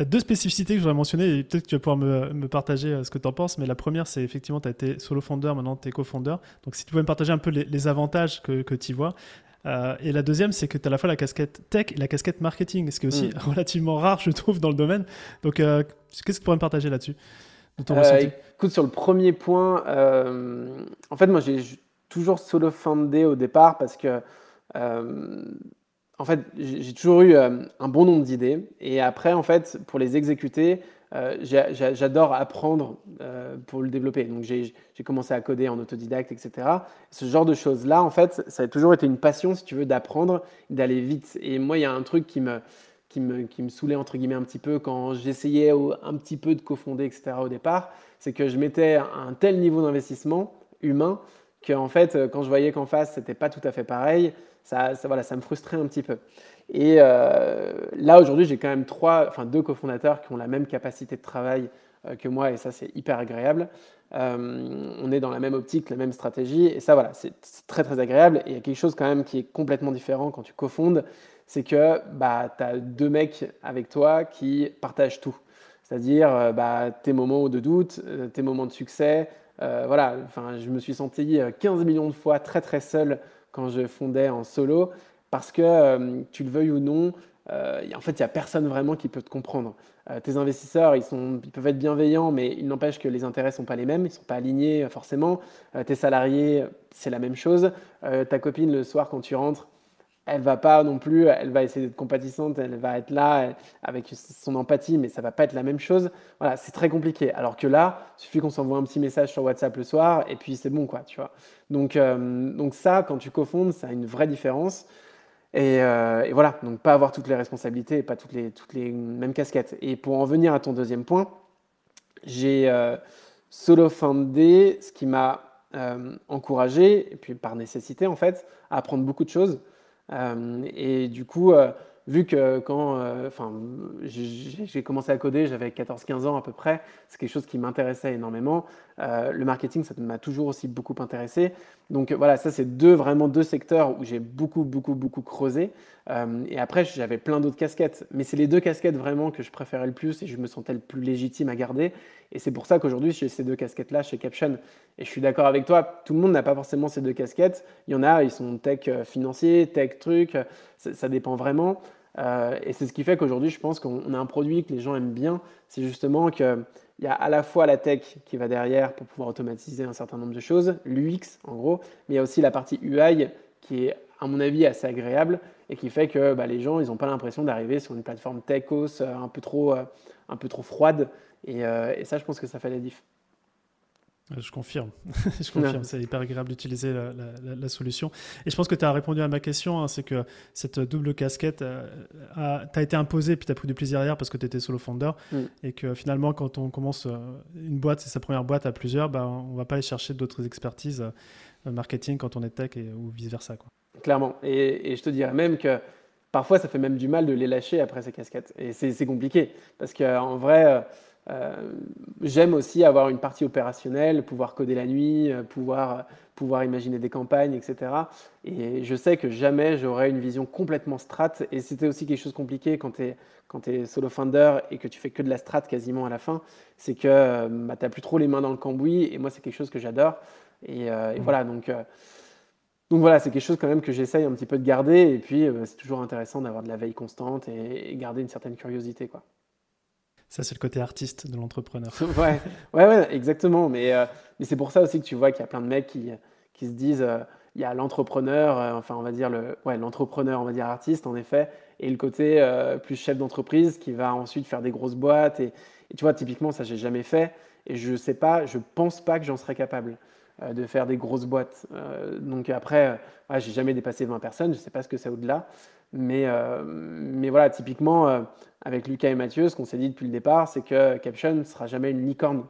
tu as deux spécificités que je voudrais mentionner et peut-être que tu vas pouvoir me, partager euh, ce que tu en penses. Mais la première, c'est effectivement, tu as été solo founder, maintenant tu es co-founder. Donc si tu pouvais me partager un peu les, avantages que, que tu vois. Euh, et la deuxième, c'est que tu as à la fois la casquette tech et la casquette marketing, ce qui est aussi mm. relativement rare, je trouve, dans le domaine. Donc, euh, qu'est-ce que tu pourrais me partager là-dessus Écoute, sur le premier point, en fait, moi, j'ai toujours solo foundé au départ parce que en fait, j'ai toujours eu euh, un bon nombre d'idées. Et après, en fait, pour les exécuter, euh, j'adore apprendre euh, pour le développer. Donc, j'ai commencé à coder en autodidacte, etc. Ce genre de choses-là, en fait, ça a toujours été une passion, si tu veux, d'apprendre, d'aller vite. Et moi, il y a un truc qui me, qui me, qui me saoulait, entre guillemets, un petit peu quand j'essayais un petit peu de cofonder, etc. au départ, c'est que je mettais un tel niveau d'investissement humain que, en fait, quand je voyais qu'en face, c'était pas tout à fait pareil, ça, voilà, ça me frustrait un petit peu. Et euh, là, aujourd'hui, j'ai quand même trois, enfin, deux cofondateurs qui ont la même capacité de travail euh, que moi, et ça, c'est hyper agréable. Euh, on est dans la même optique, la même stratégie, et ça, voilà, c'est très, très agréable. Et il y a quelque chose quand même qui est complètement différent quand tu cofondes, c'est que bah, tu as deux mecs avec toi qui partagent tout. C'est-à-dire bah, tes moments de doute, tes moments de succès. voilà, enfin, je me suis senti 15 millions de fois très très seul quand je fondais en solo, parce que euh, tu le veuilles ou non, euh, en fait, il n'y a personne vraiment qui peut te comprendre. Euh, tes investisseurs, ils, sont, ils peuvent être bienveillants, mais il n'empêche que les intérêts ne sont pas les mêmes, ils ne sont pas alignés forcément. tes salariés, c'est la même chose. ta copine, le soir, quand tu rentres, elle va pas non plus, elle va essayer d'être compatissante, elle va être là avec son empathie, mais ça va pas être la même chose. Voilà, c'est très compliqué. Alors que là, suffit qu'on s'envoie un petit message sur WhatsApp le soir et puis c'est bon, quoi, tu vois. Donc, euh, donc ça, quand tu cofondes, ça a une vraie différence. Et, euh, et, voilà, donc pas avoir toutes les responsabilités et pas toutes les, toutes les mêmes casquettes. Et pour en venir à ton deuxième point, j'ai euh, solo fundé, ce qui m'a encouragé, et puis par nécessité en fait, à apprendre beaucoup de choses. Euh, et du coup, euh, vu que quand euh, j'ai commencé à coder, j'avais 14-15 ans à peu près, c'est quelque chose qui m'intéressait énormément. Le marketing, ça m'a toujours aussi beaucoup intéressé. Donc voilà, ça c'est deux, vraiment deux secteurs où j'ai beaucoup, beaucoup, beaucoup creusé. et après, j'avais plein d'autres casquettes. Mais c'est les deux casquettes vraiment que je préférais le plus et je me sentais le plus légitime à garder. Et c'est pour ça qu'aujourd'hui, j'ai ces deux casquettes-là chez Caption. Et je suis d'accord avec toi, tout le monde n'a pas forcément ces deux casquettes. Il y en a, ils sont tech euh, financier, tech truc, ça, dépend vraiment. Euh, et c'est ce qui fait qu'aujourd'hui, je pense qu'on a un produit que les gens aiment bien. C'est justement qu'il y a à la fois la tech qui va derrière pour pouvoir automatiser un certain nombre de choses, l'UX en gros, mais il y a aussi la partie UI qui est, à mon avis, assez agréable et qui fait que bah, les gens, ils n'ont pas l'impression d'arriver sur une plateforme techos euh, un peu trop, un peu trop froide. Euh, et, ça, je pense que ça fait la diff. Je confirme, je confirme, c'est hyper agréable d'utiliser la, solution. Et je pense que tu as répondu à ma question, hein, c'est que cette double casquette euh, t'a été imposée, puis tu as pris du plaisir derrière parce que tu étais solo founder, mm. et que finalement, quand on commence euh, une boîte, c'est sa première boîte à plusieurs, bah, on ne va pas aller chercher d'autres expertises marketing quand on est tech et, ou vice-versa. Clairement, et, et, je te dirais même que parfois, ça fait même du mal de les lâcher après ces casquettes. Et c'est compliqué, parce qu'en vrai euh, j'aime aussi avoir une partie opérationnelle, pouvoir coder la nuit, euh, pouvoir, pouvoir imaginer des campagnes, etc. Et je sais que jamais j'aurai une vision complètement strat. Et c'était aussi quelque chose de compliqué quand tu es, quand es solo founder et que tu fais que de la strat quasiment à la fin. C'est que euh, bah, tu n'as plus trop les mains dans le cambouis. Et moi, c'est quelque chose que j'adore. Et, mmh. voilà, donc. Donc voilà, c'est quelque chose quand même que j'essaye un petit peu de garder. Et puis, c'est toujours intéressant d'avoir de la veille constante et, et garder une certaine curiosité. Quoi. Ça, c'est le côté artiste de l'entrepreneur. ouais, ouais, exactement. Mais, euh, mais c'est pour ça aussi que tu vois qu'il y a plein de mecs qui, qui se disent euh, il y a l'entrepreneur, euh, enfin, on va dire le, ouais, l'entrepreneur, on va dire artiste, en effet, et le côté plus chef d'entreprise qui va ensuite faire des grosses boîtes. Et, tu vois, typiquement, ça, j'ai jamais fait. Et je sais pas, je pense pas que j'en serais capable de faire des grosses boîtes. donc après, ouais, j'ai jamais dépassé 20 personnes, je sais pas ce que c'est au-delà. Mais, mais voilà, typiquement, avec Lucas et Mathieu, ce qu'on s'est dit depuis le départ, c'est que Caption ne sera jamais une licorne.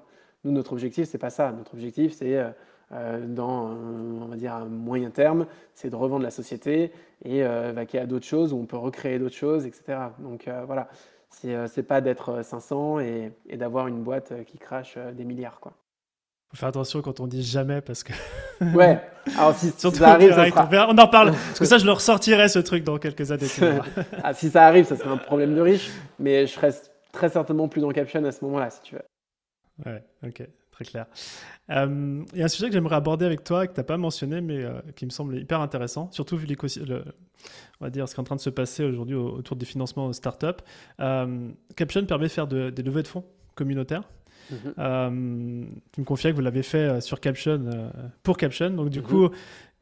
Nous, notre objectif, c'est pas ça. Notre objectif, c'est euh, euh, dans, on va dire, un moyen terme, c'est de revendre la société et euh, vaquer à d'autres choses où on peut recréer d'autres choses, etc. Donc voilà, c'est pas d'être 500 et, et d'avoir une boîte qui crache des milliards, quoi faut faire attention quand on dit jamais parce que. ouais. Alors si, ça arrive, ça sera... on en parle parce que ça, je le ressortirai ce truc dans quelques années. ah, si ça arrive, ça serait un problème de riche, mais je serais très certainement plus dans Caption à ce moment-là, si tu veux. Ouais, ok, très clair. Euh, il y a un sujet que j'aimerais aborder avec toi que tu n'as pas mentionné, mais euh, qui me semble hyper intéressant, surtout vu le, on va dire ce qui est en train de se passer aujourd'hui autour des financements start-up. Euh, Caption permet de faire des levées de fonds communautaires. Mhm. Euh, tu me confiais que vous l'avez fait euh, sur Caption, euh, pour Caption. Donc, du mhm. coup,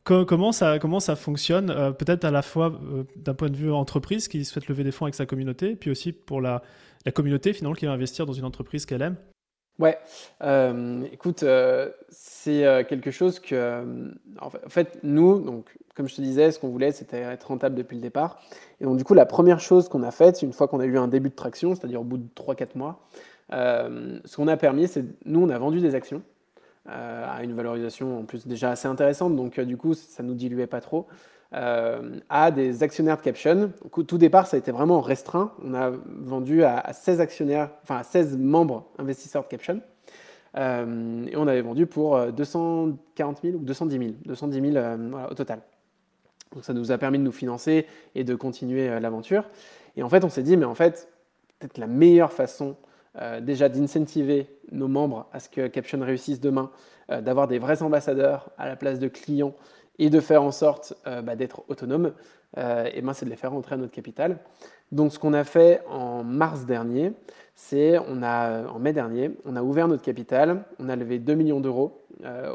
comment, ça, comment ça fonctionne Peut-être à la fois d'un point de vue entreprise qui souhaite lever des fonds avec sa communauté, puis aussi pour la, la communauté finalement qui va investir dans une entreprise qu'elle aime? Ouais, écoute, c'est quelque chose que, en fait, nous, donc, comme je te disais, ce qu'on voulait, c'était être rentable depuis le départ. Et donc, du coup, la première chose qu'on a faite, une fois qu'on a eu un début de traction, c'est-à-dire au bout de 3-4 mois, euh, ce qu'on a permis, c'est nous, on a vendu des actions euh, à une valorisation en plus déjà assez intéressante, donc euh, du coup, ça ne nous diluait pas trop. À des actionnaires de Caption. Au tout départ, ça a été vraiment restreint. On a vendu à, 16 actionnaires, enfin à 16 membres investisseurs de Caption. et on avait vendu pour 240 000 ou 210 000, 210 000 au total. Donc ça nous a permis de nous financer et de continuer l'aventure. Et en fait, on s'est dit, mais en fait, peut-être la meilleure façon euh, déjà d'incentiver nos membres à ce que Caption réussisse demain, euh, d'avoir des vrais ambassadeurs à la place de clients et de faire en sorte euh, bah, d'être autonome, et ben, c'est de les faire rentrer à notre capital. Donc ce qu'on a fait en mars dernier, c'est on a en mai dernier, on a ouvert notre capital, on a levé 2 millions d'euros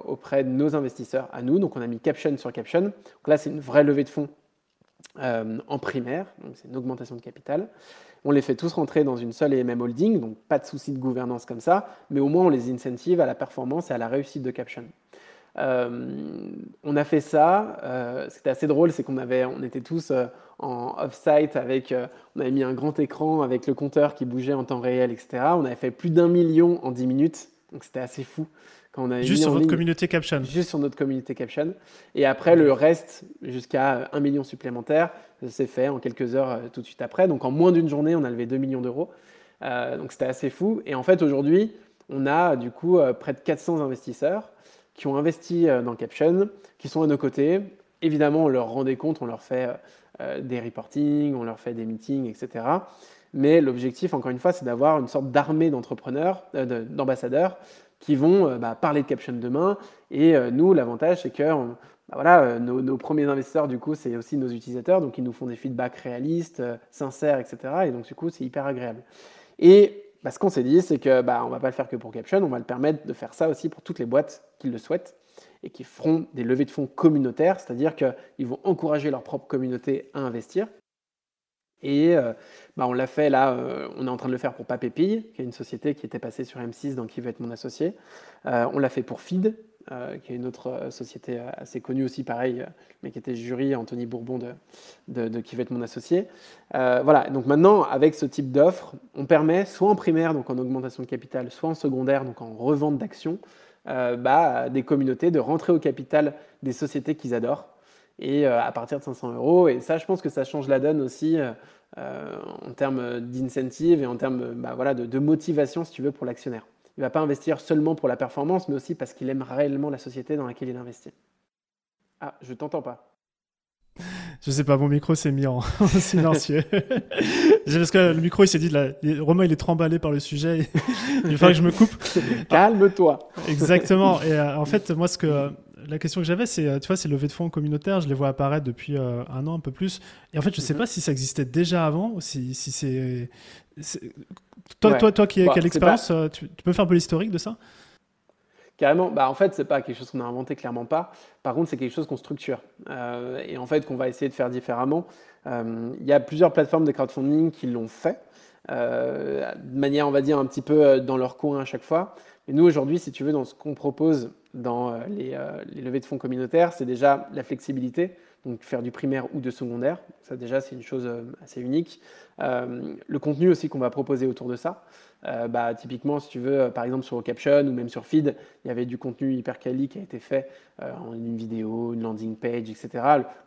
auprès de nos investisseurs à nous, donc on a mis Caption sur Caption. Donc là c'est une vraie levée de fonds en primaire, donc c'est une augmentation de capital. On les fait tous rentrer dans une seule et même holding, donc pas de souci de gouvernance comme ça, mais au moins on les incentive à la performance et à la réussite de Caption. Euh, on a fait ça, euh, c'était assez drôle, c'est qu'on avait, on était tous euh, en off-site avec, on avait mis un grand écran avec le compteur qui bougeait en temps réel, etc. On avait fait plus d'un million en 10 minutes, donc c'était assez fou. Quand on juste sur votre communauté Caption. Juste sur notre communauté Caption. Et après, le reste, jusqu'à un million supplémentaire, s'est fait en quelques heures tout de suite après. Donc en moins d'une journée, on a levé 2 millions d'euros. donc c'était assez fou. Et en fait, aujourd'hui, on a du coup près de 400 investisseurs qui ont investi euh, dans Caption, qui sont à nos côtés. Évidemment, on leur rend des comptes, on leur fait euh, des reporting, on leur fait des meetings, etc. Mais l'objectif, encore une fois, c'est d'avoir une sorte d'armée d'entrepreneurs, euh, d'ambassadeurs, qui vont bah, parler de Caption demain. Et nous, l'avantage, c'est que bah, voilà, nos, premiers investisseurs, du coup, c'est aussi nos utilisateurs, donc ils nous font des feedbacks réalistes, sincères, etc. Et donc, du coup, c'est hyper agréable. Et bah, ce qu'on s'est dit, c'est que bah, on va pas le faire que pour Caption, on va le permettre de faire ça aussi pour toutes les boîtes qui le souhaitent et qui feront des levées de fonds communautaires, c'est-à-dire qu'ils vont encourager leur propre communauté à investir. Et euh, bah, on l'a fait là, euh, on est en train de le faire pour Papépille, qui est une société qui était passée sur M6, donc qui veut être mon associé. Euh, on l'a fait pour Feed, euh, qui est une autre euh, société euh, assez connue aussi, pareil, mais qui était jury, Anthony Bourbon, de, qui va être mon associé. voilà, donc maintenant, avec ce type d'offre, on permet, soit en primaire, donc en augmentation de capital, soit en secondaire, donc en revente d'actions, bah, des communautés de rentrer au capital des sociétés qu'ils adorent, et à partir de 500 euros. Et ça, je pense que ça change la donne aussi en termes d'incentive et en termes bah, voilà, de, de motivation, si tu veux, pour l'actionnaire il ne va pas investir seulement pour la performance, mais aussi parce qu'il aime réellement la société dans laquelle il investit. Ah, je t'entends pas. Je sais pas, mon micro s'est mis en, silencieux. parce que le micro, il s'est dit, Romain, il est trop emballé par le sujet. il faut que je me coupe. Calme-toi. Exactement. Et euh, en fait, moi, ce que, la question que j'avais, c'est, tu vois, ces levées de fonds communautaires, je les vois apparaître depuis euh, un an, un peu plus. Et en fait, je ne sais mhm. pas si ça existait déjà avant, ou si, si c'est. Toi, toi, toi, qui, as l'expérience, euh, tu, peux faire un peu l'historique de ça? Carrément, bah, en fait, c'est pas quelque chose qu'on a inventé, clairement pas. Par contre, c'est quelque chose qu'on structure euh, et en fait qu'on va essayer de faire différemment. Il y a plusieurs plateformes de crowdfunding qui l'ont fait de manière, on va dire, un petit peu dans leur coin à chaque fois. Et nous, aujourd'hui, si tu veux, dans ce qu'on propose dans euh, euh, les, levées de fonds communautaires, c'est déjà la flexibilité, donc faire du primaire ou de secondaire. Ça, déjà, c'est une chose euh, assez unique. le contenu aussi qu'on va proposer autour de ça. bah, typiquement, si tu veux, par exemple sur Caption ou même sur Feed, il y avait du contenu hyper quali qui a été fait en une vidéo, une landing page, etc.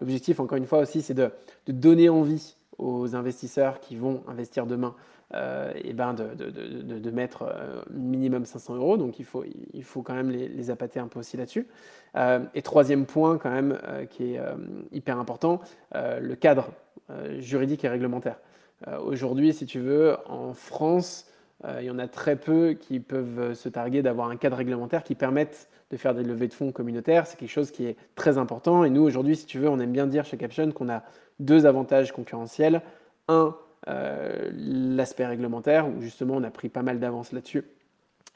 L'objectif, encore une fois aussi, c'est de donner envie aux investisseurs qui vont investir demain euh, et ben de, de, de, mettre euh, minimum 500 euros. Donc il faut, il faut quand même les, appâter un peu aussi là-dessus. Euh, et troisième point quand même qui est hyper important, le cadre juridique et réglementaire. Aujourd'hui, si tu veux, en France, il y en a très peu qui peuvent se targuer d'avoir un cadre réglementaire qui permette de faire des levées de fonds communautaires. C'est quelque chose qui est très important. Et nous, aujourd'hui, si tu veux, on aime bien dire chez Caption qu'on a deux avantages concurrentiels. Un, l'aspect réglementaire, où justement on a pris pas mal d'avance là-dessus,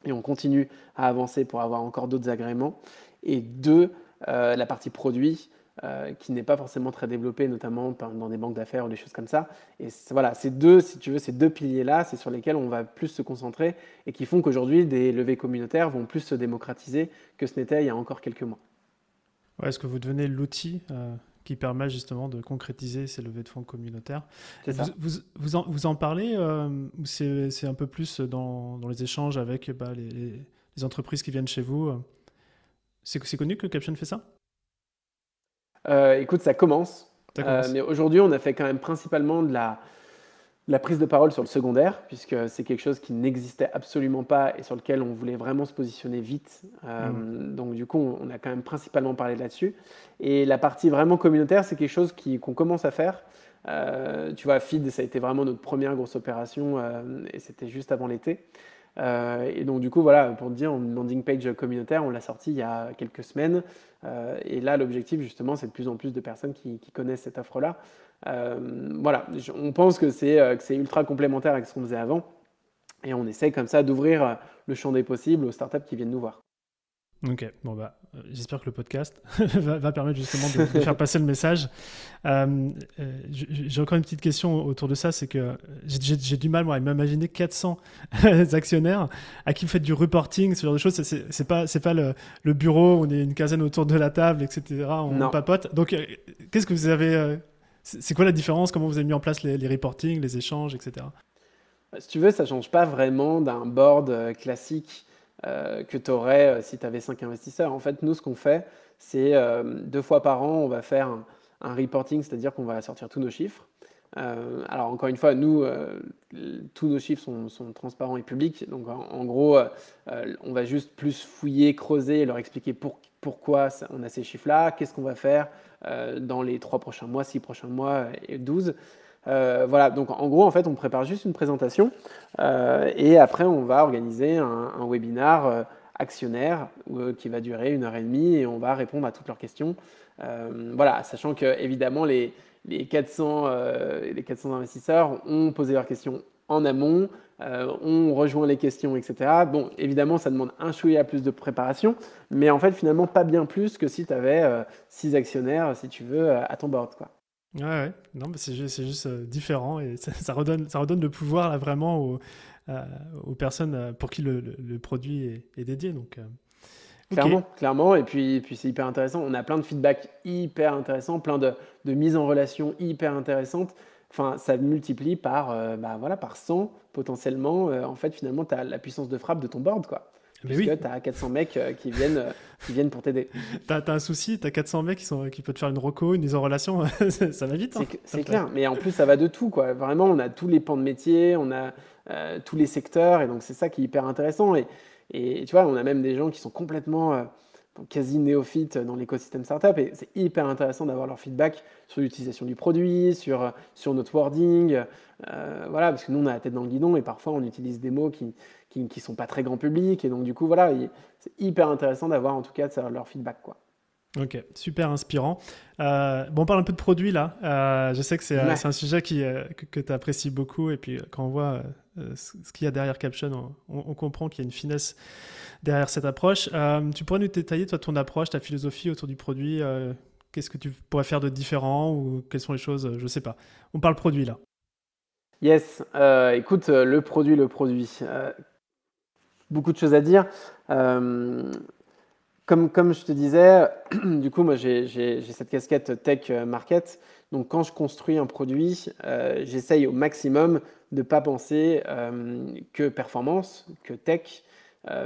et on continue à avancer pour avoir encore d'autres agréments. Et deux, euh, la partie produit, euh, qui n'est pas forcément très développée, notamment dans des banques d'affaires ou des choses comme ça. Et voilà, ces deux, si tu veux, ces deux piliers-là, c'est sur lesquels on va plus se concentrer et qui font qu'aujourd'hui, des levées communautaires vont plus se démocratiser que ce n'était il y a encore quelques mois. Est-ce que vous devenez l'outil qui permet justement de concrétiser ces levées de fonds communautaires. Vous, vous, en, vous, en, parlez euh, ou c'est un peu plus dans, dans les échanges avec bah, les, les, entreprises qui viennent chez vous euh? C'est connu que Caption fait ça? Euh, Écoute, ça commence. Ça commence. mais aujourd'hui, on a fait quand même principalement de la, la prise de parole sur le secondaire, puisque c'est quelque chose qui n'existait absolument pas et sur lequel on voulait vraiment se positionner vite. Euh, mm. Donc du coup, on a quand même principalement parlé là-dessus. Et la partie vraiment communautaire, c'est quelque chose qu'on commence à faire. Euh, tu vois, Feed, ça a été vraiment notre première grosse opération euh, et c'était juste avant l'été. et donc du coup, voilà, pour te dire, une landing page communautaire, on l'a sorti il y a quelques semaines. et là, l'objectif, justement, c'est de plus en plus de personnes qui, qui connaissent cette offre-là. Euh, voilà, on pense que c'est euh, ultra complémentaire avec ce qu'on faisait avant. Et on essaie comme ça d'ouvrir euh, le champ des possibles aux startups qui viennent nous voir. Ok, bon bah j'espère que le podcast va, permettre justement de, faire passer le message. j'ai encore une petite question autour de ça, c'est que j'ai du mal moi à m'imaginer 400 actionnaires à qui vous faites du reporting, ce genre de choses. C'est pas c'est pas le, bureau, on est une quinzaine autour de la table, etc. On papote. Donc qu'est-ce que vous avez c'est quoi la différence? Comment vous avez mis en place les, les reportings, les échanges, etc. Si tu veux, ça ne change pas vraiment d'un board euh, classique euh, que tu aurais euh, si tu avais cinq investisseurs. En fait, nous, ce qu'on fait, c'est deux fois par an, on va faire un, reporting, c'est-à-dire qu'on va sortir tous nos chiffres. alors, encore une fois, nous, tous nos chiffres sont, transparents et publics. Donc, en, gros, on va juste plus fouiller, creuser leur expliquer pourquoi on a ces chiffres-là, qu'est-ce qu'on va faire dans les trois prochains mois, six prochains mois et 12. Euh, voilà, donc en gros, en fait, on prépare juste une présentation euh, et après, on va organiser un, un webinar euh, actionnaire qui va durer une heure et demie et on va répondre à toutes leurs questions. voilà, sachant que évidemment, les, les 400, les 400 investisseurs ont posé leurs questions en amont, ont rejoint les questions, etc. Bon, évidemment, ça demande un chouïa plus de préparation, mais en fait, finalement, pas bien plus que si tu avais 6 actionnaires, si tu veux, à ton board. Quoi. Ouais, ouais. non, mais c'est juste, juste euh, différent et ça, redonne, ça redonne le pouvoir là, vraiment aux, euh, aux personnes euh, pour qui le, le, produit est, dédié. Donc, Clairement, clairement. Et puis, puis c'est hyper intéressant. On a plein de feedback hyper intéressants, plein de, de mises en relation hyper intéressantes. Enfin, ça multiplie par, bah, voilà, par 100 potentiellement. en fait, finalement, tu as la puissance de frappe de ton board. Quoi. Mais oui. tu as 400 mecs euh, qui viennent, euh, qui viennent pour t'aider. tu as, un souci, tu as 400 mecs qui, sont, qui peuvent te faire une reco, une mise en relation, ça va vite. Hein. C'est clair, mais en plus ça va de tout. Quoi. Vraiment, on a tous les pans de métier, on a euh, tous les secteurs, et donc c'est ça qui est hyper intéressant. Et, et, tu vois, on a même des gens qui sont complètement quasi néophytes dans l'écosystème startup, et c'est hyper intéressant d'avoir leur feedback sur l'utilisation du produit, sur, sur notre wording. voilà, parce que nous, on a la tête dans le guidon, et parfois on utilise des mots qui qui ne sont pas très grand public. Et donc, du coup, voilà, c'est hyper intéressant d'avoir en tout cas leur feedback. Quoi. Ok, super inspirant. Euh, bon, on parle un peu de produits là. Euh, je sais que c'est un sujet qui, euh, que, tu apprécies beaucoup. Et puis, quand on voit ce qu'il y a derrière Caption, on, comprend qu'il y a une finesse derrière cette approche. tu pourrais nous détailler, toi, ton approche, ta philosophie autour du produit Qu'est-ce que tu pourrais faire de différent ou quelles sont les choses Je ne sais pas. On parle produit là. Yes, écoute, le produit, le produit beaucoup de choses à dire. Euh, comme, comme je te disais, du coup, moi, j'ai cette casquette tech market. Donc, quand je construis un produit, euh, j'essaye au maximum de ne pas penser euh, que performance, que tech,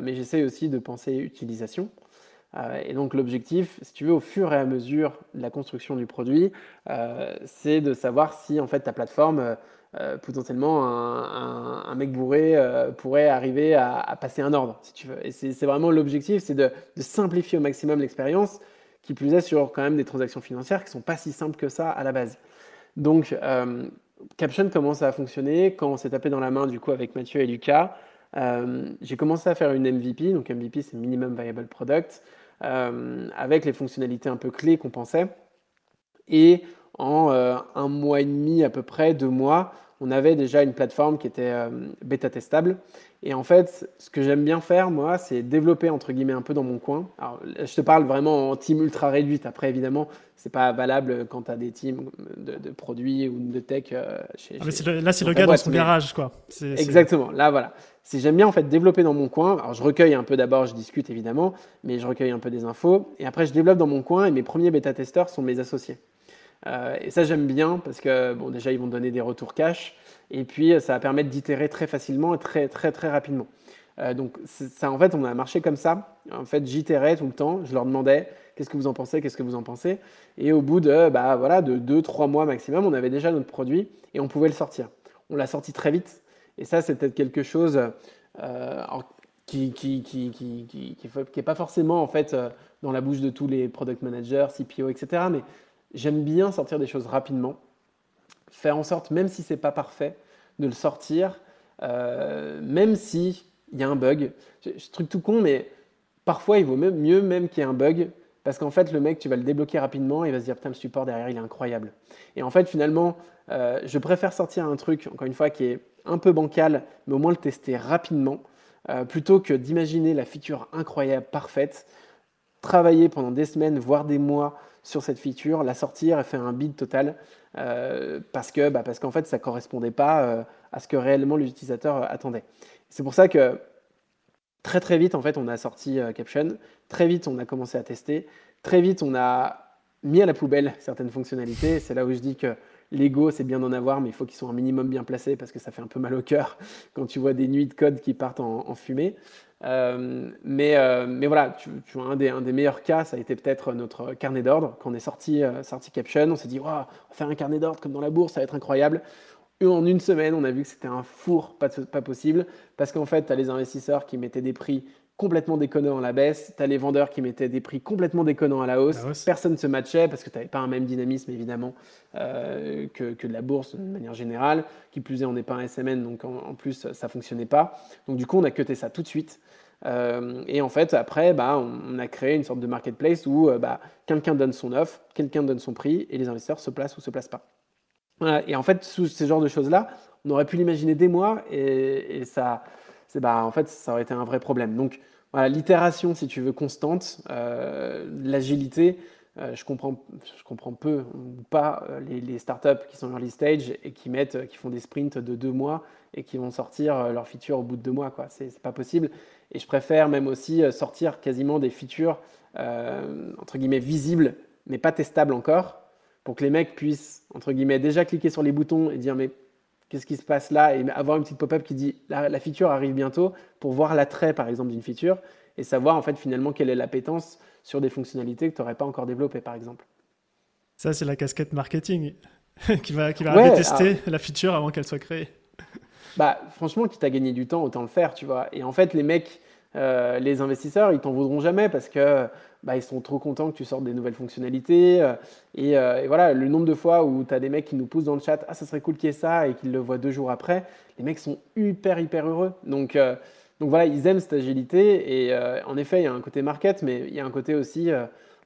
mais j'essaye aussi de penser utilisation. et donc, l'objectif, si tu veux, au fur et à mesure de la construction du produit, c'est de savoir si, en fait, ta plateforme euh, potentiellement un, mec bourré euh, pourrait arriver à, passer un ordre, si tu veux. Et c'est vraiment l'objectif, c'est de, simplifier au maximum l'expérience, qui plus est sur quand même des transactions financières qui ne sont pas si simples que ça à la base. Donc, euh, Caption commence à fonctionner quand on s'est tapé dans la main du coup avec Mathieu et Lucas. J'ai commencé à faire une MVP, donc MVP c'est Minimum Viable Product, avec les fonctionnalités un peu clés qu'on pensait. Et en un mois et demi à peu près, deux mois, on avait déjà une plateforme qui était euh, bêta testable. Et en fait, ce que j'aime bien faire, moi, c'est développer, entre guillemets, un peu dans mon coin. Alors, je te parle vraiment en team ultra réduite. Après, évidemment, c'est pas valable quand tu as des teams de, produits ou de tech euh, chez, ah, Là, c'est le gars dans son garage, quoi. Exactement. Là, voilà. J'aime bien, en fait, développer dans mon coin. Alors, je recueille un peu d'abord, je discute, évidemment, mais je recueille un peu des infos. Et après, je développe dans mon coin et mes premiers bêta-testeurs sont mes associés. Euh, et ça, j'aime bien parce que, bon, déjà, ils vont donner des retours cash. Et puis, ça va permettre d'itérer très facilement et très, très, très rapidement. Euh, donc, ça, en fait, on a marché comme ça. En fait, j'itérais tout le temps. Je leur demandais qu'est-ce que vous en pensez, qu'est-ce que vous en pensez? Et au bout de, bah, voilà, de 2-3 mois maximum, on avait déjà notre produit et on pouvait le sortir. On l'a sorti très vite. Et ça, c'est peut-être quelque chose euh, qui qui, qui, qui, qui, qui, est pas forcément en fait, dans la bouche de tous les product managers, CPO, etc. Mais J'aime bien sortir des choses rapidement, faire en sorte, même si c'est pas parfait, de le sortir, euh, même s'il y a un bug. Je, truc tout con, mais parfois il vaut même, mieux même qu'il y ait un bug, parce qu'en fait le mec, tu vas le débloquer rapidement il va se dire putain le support derrière il est incroyable. Et en fait finalement, euh, je préfère sortir un truc, encore une fois, qui est un peu bancal, mais au moins le tester rapidement, euh, plutôt que d'imaginer la feature incroyable, parfaite, travailler pendant des semaines, voire des mois sur cette feature, la sortir et faire un bid total parce que bah, parce qu'en fait ça correspondait pas à ce que réellement l'utilisateur attendait. C'est pour ça que très très vite en fait on a sorti Caption, très vite on a commencé à tester, très vite on a mis à la poubelle certaines fonctionnalités. C'est là où je dis que L'ego, c'est bien d'en avoir, mais il faut qu'ils soient un minimum bien placés parce que ça fait un peu mal au cœur quand tu vois des nuits de code qui partent en, fumée. Euh, mais, euh, mais, voilà, tu, vois, un des, un des, meilleurs cas, ça a été peut-être notre carnet d'ordre. Quand on est sorti, euh, sorti Caption, on s'est dit, on va faire un carnet d'ordre comme dans la bourse, ça va être incroyable. Et en une semaine, on a vu que c'était un four pas, pas possible parce qu'en fait, tu as les investisseurs qui mettaient des prix complètement déconnant à la baisse, tu as les vendeurs qui mettaient des prix complètement déconnants à la hausse, personne ne se matchait parce que tu n'avais pas un même dynamisme évidemment euh, que, que, de la bourse de manière générale, qui plus est on n'est pas un SMN donc en, plus ça fonctionnait pas. Donc du coup on a cuté ça tout de suite. Euh, et en fait, après, bah, on, a créé une sorte de marketplace où euh, bah, quelqu'un donne son offre, quelqu'un donne son prix, et les investisseurs se placent ou se placent pas. Et en fait, sous ces genres de choses-là, on aurait pu l'imaginer des mois, et, et ça, bah, en fait, ça aurait été un vrai problème. Donc, l'itération, si tu veux, constante, euh, l'agilité, euh, je, comprends, je comprends peu ou pas euh, les, les, startups qui sont early stage et qui, mettent, qui font des sprints de deux mois et qui vont sortir leurs features au bout de deux mois. Ce n'est pas possible. Et je préfère même aussi sortir quasiment des features, entre guillemets, visibles, mais pas testables encore, pour que les mecs puissent, entre guillemets, déjà cliquer sur les boutons et dire mais qu'est-ce qui se passe là et avoir une petite pop-up qui dit la, feature arrive bientôt pour voir l'attrait par exemple d'une feature et savoir en fait finalement quelle est l'appétence sur des fonctionnalités que tu n'aurais pas encore développées par exemple. Ça c'est la casquette marketing qui va, qui va tester la feature avant qu'elle soit créée. Bah franchement, qui t'a gagné du temps, autant le faire, tu vois. Et en fait, les mecs, euh, les investisseurs, ils t'en voudront jamais parce que bah, ils sont trop contents que tu sortes des nouvelles fonctionnalités. Euh, euh, et, voilà, le nombre de fois où tu as des mecs qui nous poussent dans le chat, ah ça serait cool qu'il y ait ça, et qu'ils le voient deux jours après, les mecs sont hyper, hyper heureux. Donc, donc voilà, ils aiment cette agilité. Et en effet, il y a un côté market, mais il y a un côté aussi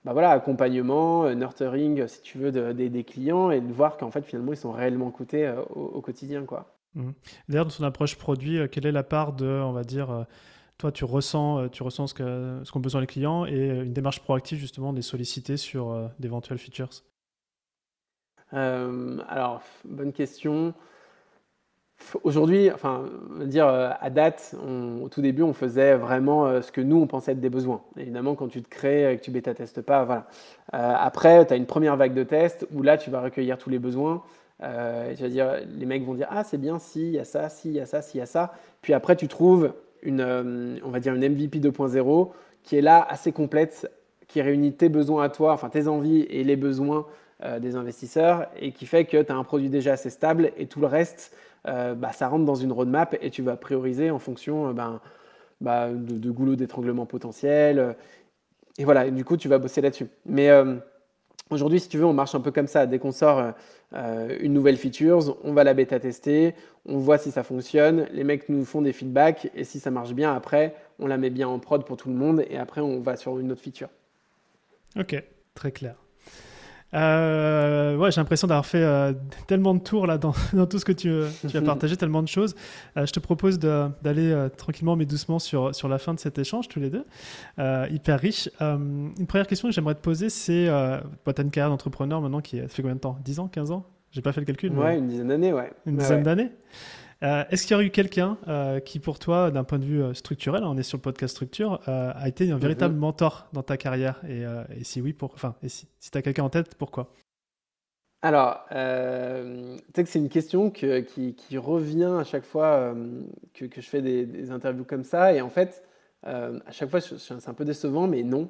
bah voilà, accompagnement, nurturing, si tu veux, des clients, et de voir qu'en fait, finalement, ils sont réellement coûtés au, quotidien. quoi. Mmh. D'ailleurs, dans son approche produit, quelle est la part de, on va dire, toi, tu ressens, euh, tu ressens ce qu'ont ce besoin les clients et euh, une démarche proactive justement de les solliciter sur euh, d'éventuelles features Alors, bonne question. Aujourd'hui, enfin, dire à date, au tout début, on faisait vraiment ce que nous, on pensait être des besoins. Évidemment, quand tu te crées et que tu bêta-testes pas, voilà. après, tu as une première vague de tests où là, tu vas recueillir tous les besoins. Euh, vas dire, les mecs vont dire, ah, c'est bien, si, il y a ça, si, il y a ça, si, il y a ça. Puis après, tu trouves une, euh, on va dire une MVP 2.0 qui est là assez complète, qui réunit tes besoins à toi, enfin tes envies et les besoins euh, des investisseurs, et qui fait que tu as un produit déjà assez stable et tout le reste, euh, bah, ça rentre dans une roadmap et tu vas prioriser en fonction ben, bah, de, de goulot d'étranglement potentiel. et voilà, du coup, tu vas bosser là-dessus. Mais Aujourd'hui, si tu veux, on marche un peu comme ça. Dès qu'on sort euh, une nouvelle feature, on va la bêta tester, on voit si ça fonctionne, les mecs nous font des feedbacks et si ça marche bien, après, on la met bien en prod pour tout le monde et après, on va sur une autre feature. Ok, très clair. Euh, ouais, j'ai l'impression d'avoir fait euh, tellement de tours là dans, dans tout ce que tu, tu, as partagé, tellement de choses. Euh, je te propose d'aller tranquillement mais doucement sur, sur la fin de cet échange, tous les deux, hyper riche. une première question que j'aimerais te poser, c'est bah, tu as une carrière d'entrepreneur maintenant qui fait combien de temps? 10 ans? 15 ans? J'ai pas fait le calcul. Ouais, une dizaine d'années, ouais. Une dizaine d'années euh, est-ce qu'il y aurait eu quelqu'un euh, qui, pour toi, d'un point de vue euh, structurel, on est sur le podcast structure, a été un véritable mhm. mentor dans ta carrière et, si oui, pour, enfin, et si, tu as quelqu'un en tête, pourquoi? Alors, tu sais que c'est une question qui, revient à chaque fois que, je fais des, interviews comme ça. Et en fait, à chaque fois, c'est un peu décevant, mais non.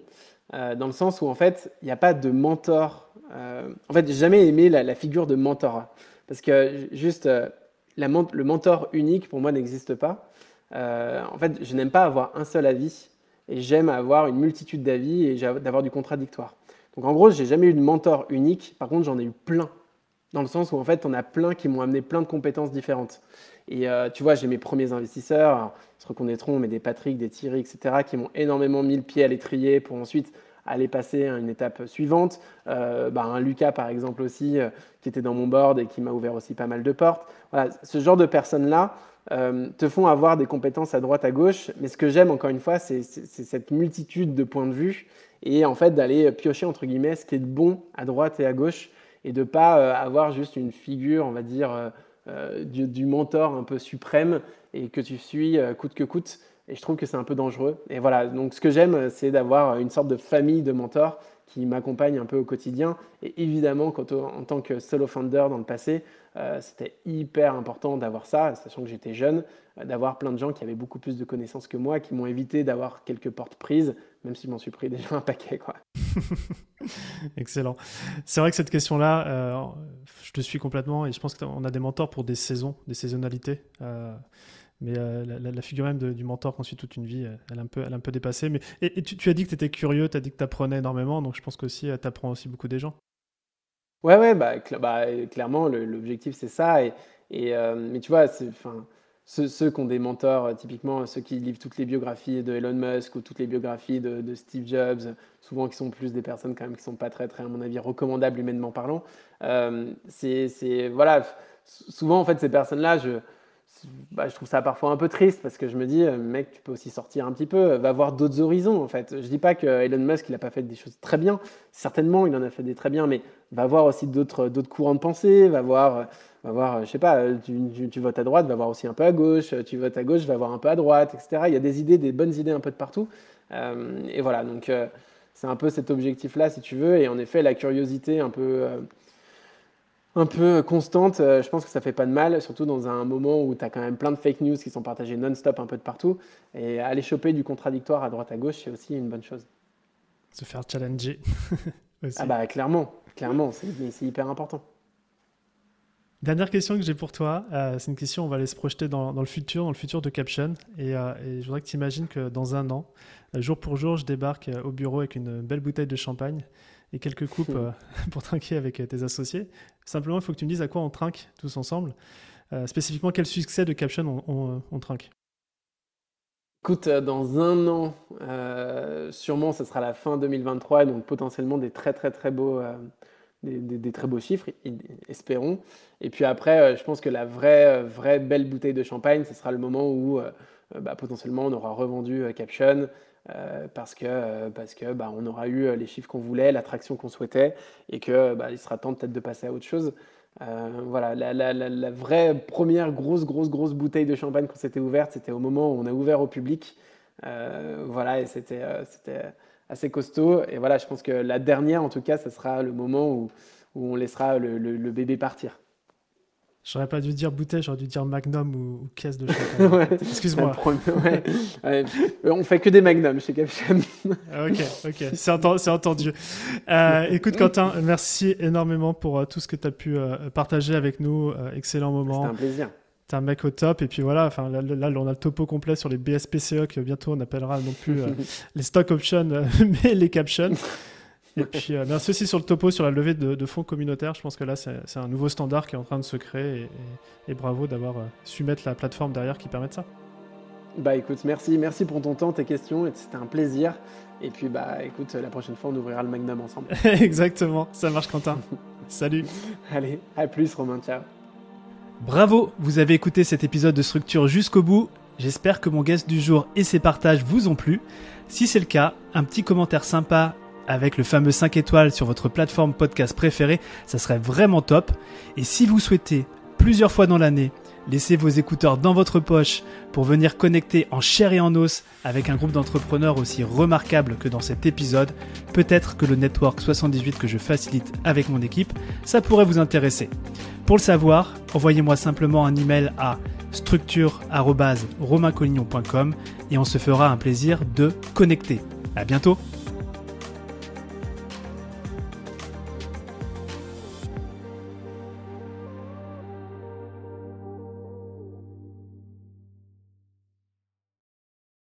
dans le sens où, en fait, il n'y a pas de mentor. en fait, j'ai jamais aimé la, la, figure de mentor. Parce que juste, le mentor unique, pour moi, n'existe pas. Euh, en fait, je n'aime pas avoir un seul avis et j'aime avoir une multitude d'avis et d'avoir du contradictoire. Donc, en gros, j'ai jamais eu de mentor unique. Par contre, j'en ai eu plein. Dans le sens où, en fait, on a plein qui m'ont amené plein de compétences différentes. Et euh, tu vois, j'ai mes premiers investisseurs, ils se reconnaîtront, mais des Patrick, des Thierry, etc., qui m'ont énormément mis le pied à l'étrier pour ensuite aller passer à une étape suivante. Euh, bah, un Lucas, par exemple, aussi, euh, qui était dans mon board et qui m'a ouvert aussi pas mal de portes. Voilà, ce genre de personnes-là, te font avoir des compétences à droite, à gauche. Mais ce que j'aime, encore une fois, c'est cette multitude de points de vue et en fait d'aller piocher, entre guillemets, ce qui est bon à droite et à gauche et de ne pas avoir juste une figure, on va dire, du, mentor un peu suprême et que tu suis coûte que coûte. Et je trouve que c'est un peu dangereux. Et voilà, donc ce que j'aime, c'est d'avoir une sorte de famille de mentors qui m'accompagnent un peu au quotidien. Et évidemment, en tant que solo founder dans le passé, euh, c'était hyper important d'avoir ça, sachant que j'étais jeune, euh, d'avoir plein de gens qui avaient beaucoup plus de connaissances que moi, qui m'ont évité d'avoir quelques portes prises, même si je m'en suis pris déjà un paquet. Excellent. C'est vrai que cette question-là, euh, je te suis complètement et je pense qu'on a des mentors pour des saisons, des saisonnalités. Mais euh, la, figure même du mentor qu'on suit toute une vie, elle est un peu, elle un peu dépassée. Mais, et, tu, as dit que tu étais curieux, tu as dit que tu apprenais énormément, donc je pense qu'aussi tu apprends aussi beaucoup des gens. Ouais, ouais, bah, bah clairement, l'objectif c'est ça. Et, et euh, mais tu vois, ceux, ceux qui ont des mentors, euh, typiquement ceux qui livrent toutes les biographies de Elon Musk ou toutes les biographies de, Steve Jobs, souvent qui sont plus des personnes quand même qui sont pas très, très à mon avis, recommandables humainement parlant. c'est, voilà, souvent en fait ces personnes-là, je bah, je trouve ça parfois un peu triste parce que je me dis, euh, mec, tu peux aussi sortir un petit peu, va voir d'autres horizons en fait. Je dis pas que Elon Musk, il n'a pas fait des choses très bien, certainement, il en a fait des très bien, mais va voir aussi d'autres courants de pensée, va voir, va voir je sais pas, tu, votes à droite, va voir aussi un peu à gauche, tu votes à gauche, va voir un peu à droite, etc. Il y a des idées, des bonnes idées un peu de partout. Euh, et voilà, donc euh, c'est un peu cet objectif-là, si tu veux, et en effet, la curiosité un peu un peu constante, euh, je pense que ça fait pas de mal, surtout dans un moment où tu as quand même plein de fake news qui sont partagées non-stop un peu de partout. Et aller choper du contradictoire à droite à gauche, c'est aussi une bonne chose. Se faire challenger. ah bah clairement, clairement, c'est hyper important. Dernière question que j'ai pour toi, euh, c'est une question, on va aller se projeter dans, le futur, dans le futur de Caption. Et, euh, et je voudrais que tu imagines que dans un an, jour pour jour, je débarque au bureau avec une belle bouteille de champagne et quelques coupes euh, pour trinquer avec euh, tes associés. Simplement, il faut que tu me dises à quoi on trinque tous ensemble. Euh, spécifiquement, quel succès de Caption on, trinque? Écoute, dans un an, sûrement, ce sera la fin 2023, donc potentiellement des très très très beaux, des, très beaux chiffres, espérons. Et puis après, je pense que la vraie, vraie belle bouteille de champagne, ce sera le moment où bah, potentiellement on aura revendu Caption, euh, parce que, euh, parce que bah, on aura eu euh, les chiffres qu'on voulait, l'attraction qu'on souhaitait, et que bah, il sera temps peut-être de passer à autre chose. voilà, la, la, vraie première grosse, grosse, grosse bouteille de champagne qu'on s'était ouverte, c'était au moment où on a ouvert au public. voilà, et c'était assez costaud. Et voilà, je pense que la dernière, en tout cas, ce sera le moment où, où on laissera le bébé partir. J'aurais pas dû dire bouteille, j'aurais dû dire magnum ou, caisse de champagne. Excuse-moi. Ouais. On fait que des magnums chez Caption. Ah, ok, ok, c'est entendu. Euh, écoute, Quentin, merci énormément pour euh, tout ce que tu as pu euh, partager avec nous. excellent moment. C'était un plaisir. T'es un mec au top. Et puis voilà, enfin, là, là, on a le topo complet sur les BSPCE que bientôt on appellera non plus les stock options, mais les captions. Et puis euh, merci aussi sur le topo sur la levée de, fonds communautaires. Je pense que là, c'est un nouveau standard qui est en train de se créer et, bravo d'avoir euh, su mettre la plateforme derrière qui permet de ça. Bah écoute, merci, merci pour ton temps, tes questions, c'était un plaisir. Et puis bah écoute, la prochaine fois on ouvrira le Magnum ensemble. Exactement, ça marche Quentin. Salut. Allez, à plus Romain, ciao. Bravo, vous avez écouté cet épisode de Structure jusqu'au bout. J'espère que mon guest du jour et ses partages vous ont plu. Si c'est le cas, un petit commentaire sympa avec le fameux 5 étoiles sur votre plateforme podcast préférée, ça serait vraiment top. Et si vous souhaitez plusieurs fois dans l'année laisser vos écouteurs dans votre poche pour venir connecter en chair et en os avec un groupe d'entrepreneurs aussi remarquable que dans cet épisode, peut-être que le Network 78 que je facilite avec mon équipe, ça pourrait vous intéresser. Pour le savoir, envoyez-moi simplement un email à structure@romaincollignon.com et on se fera un plaisir de connecter. À bientôt.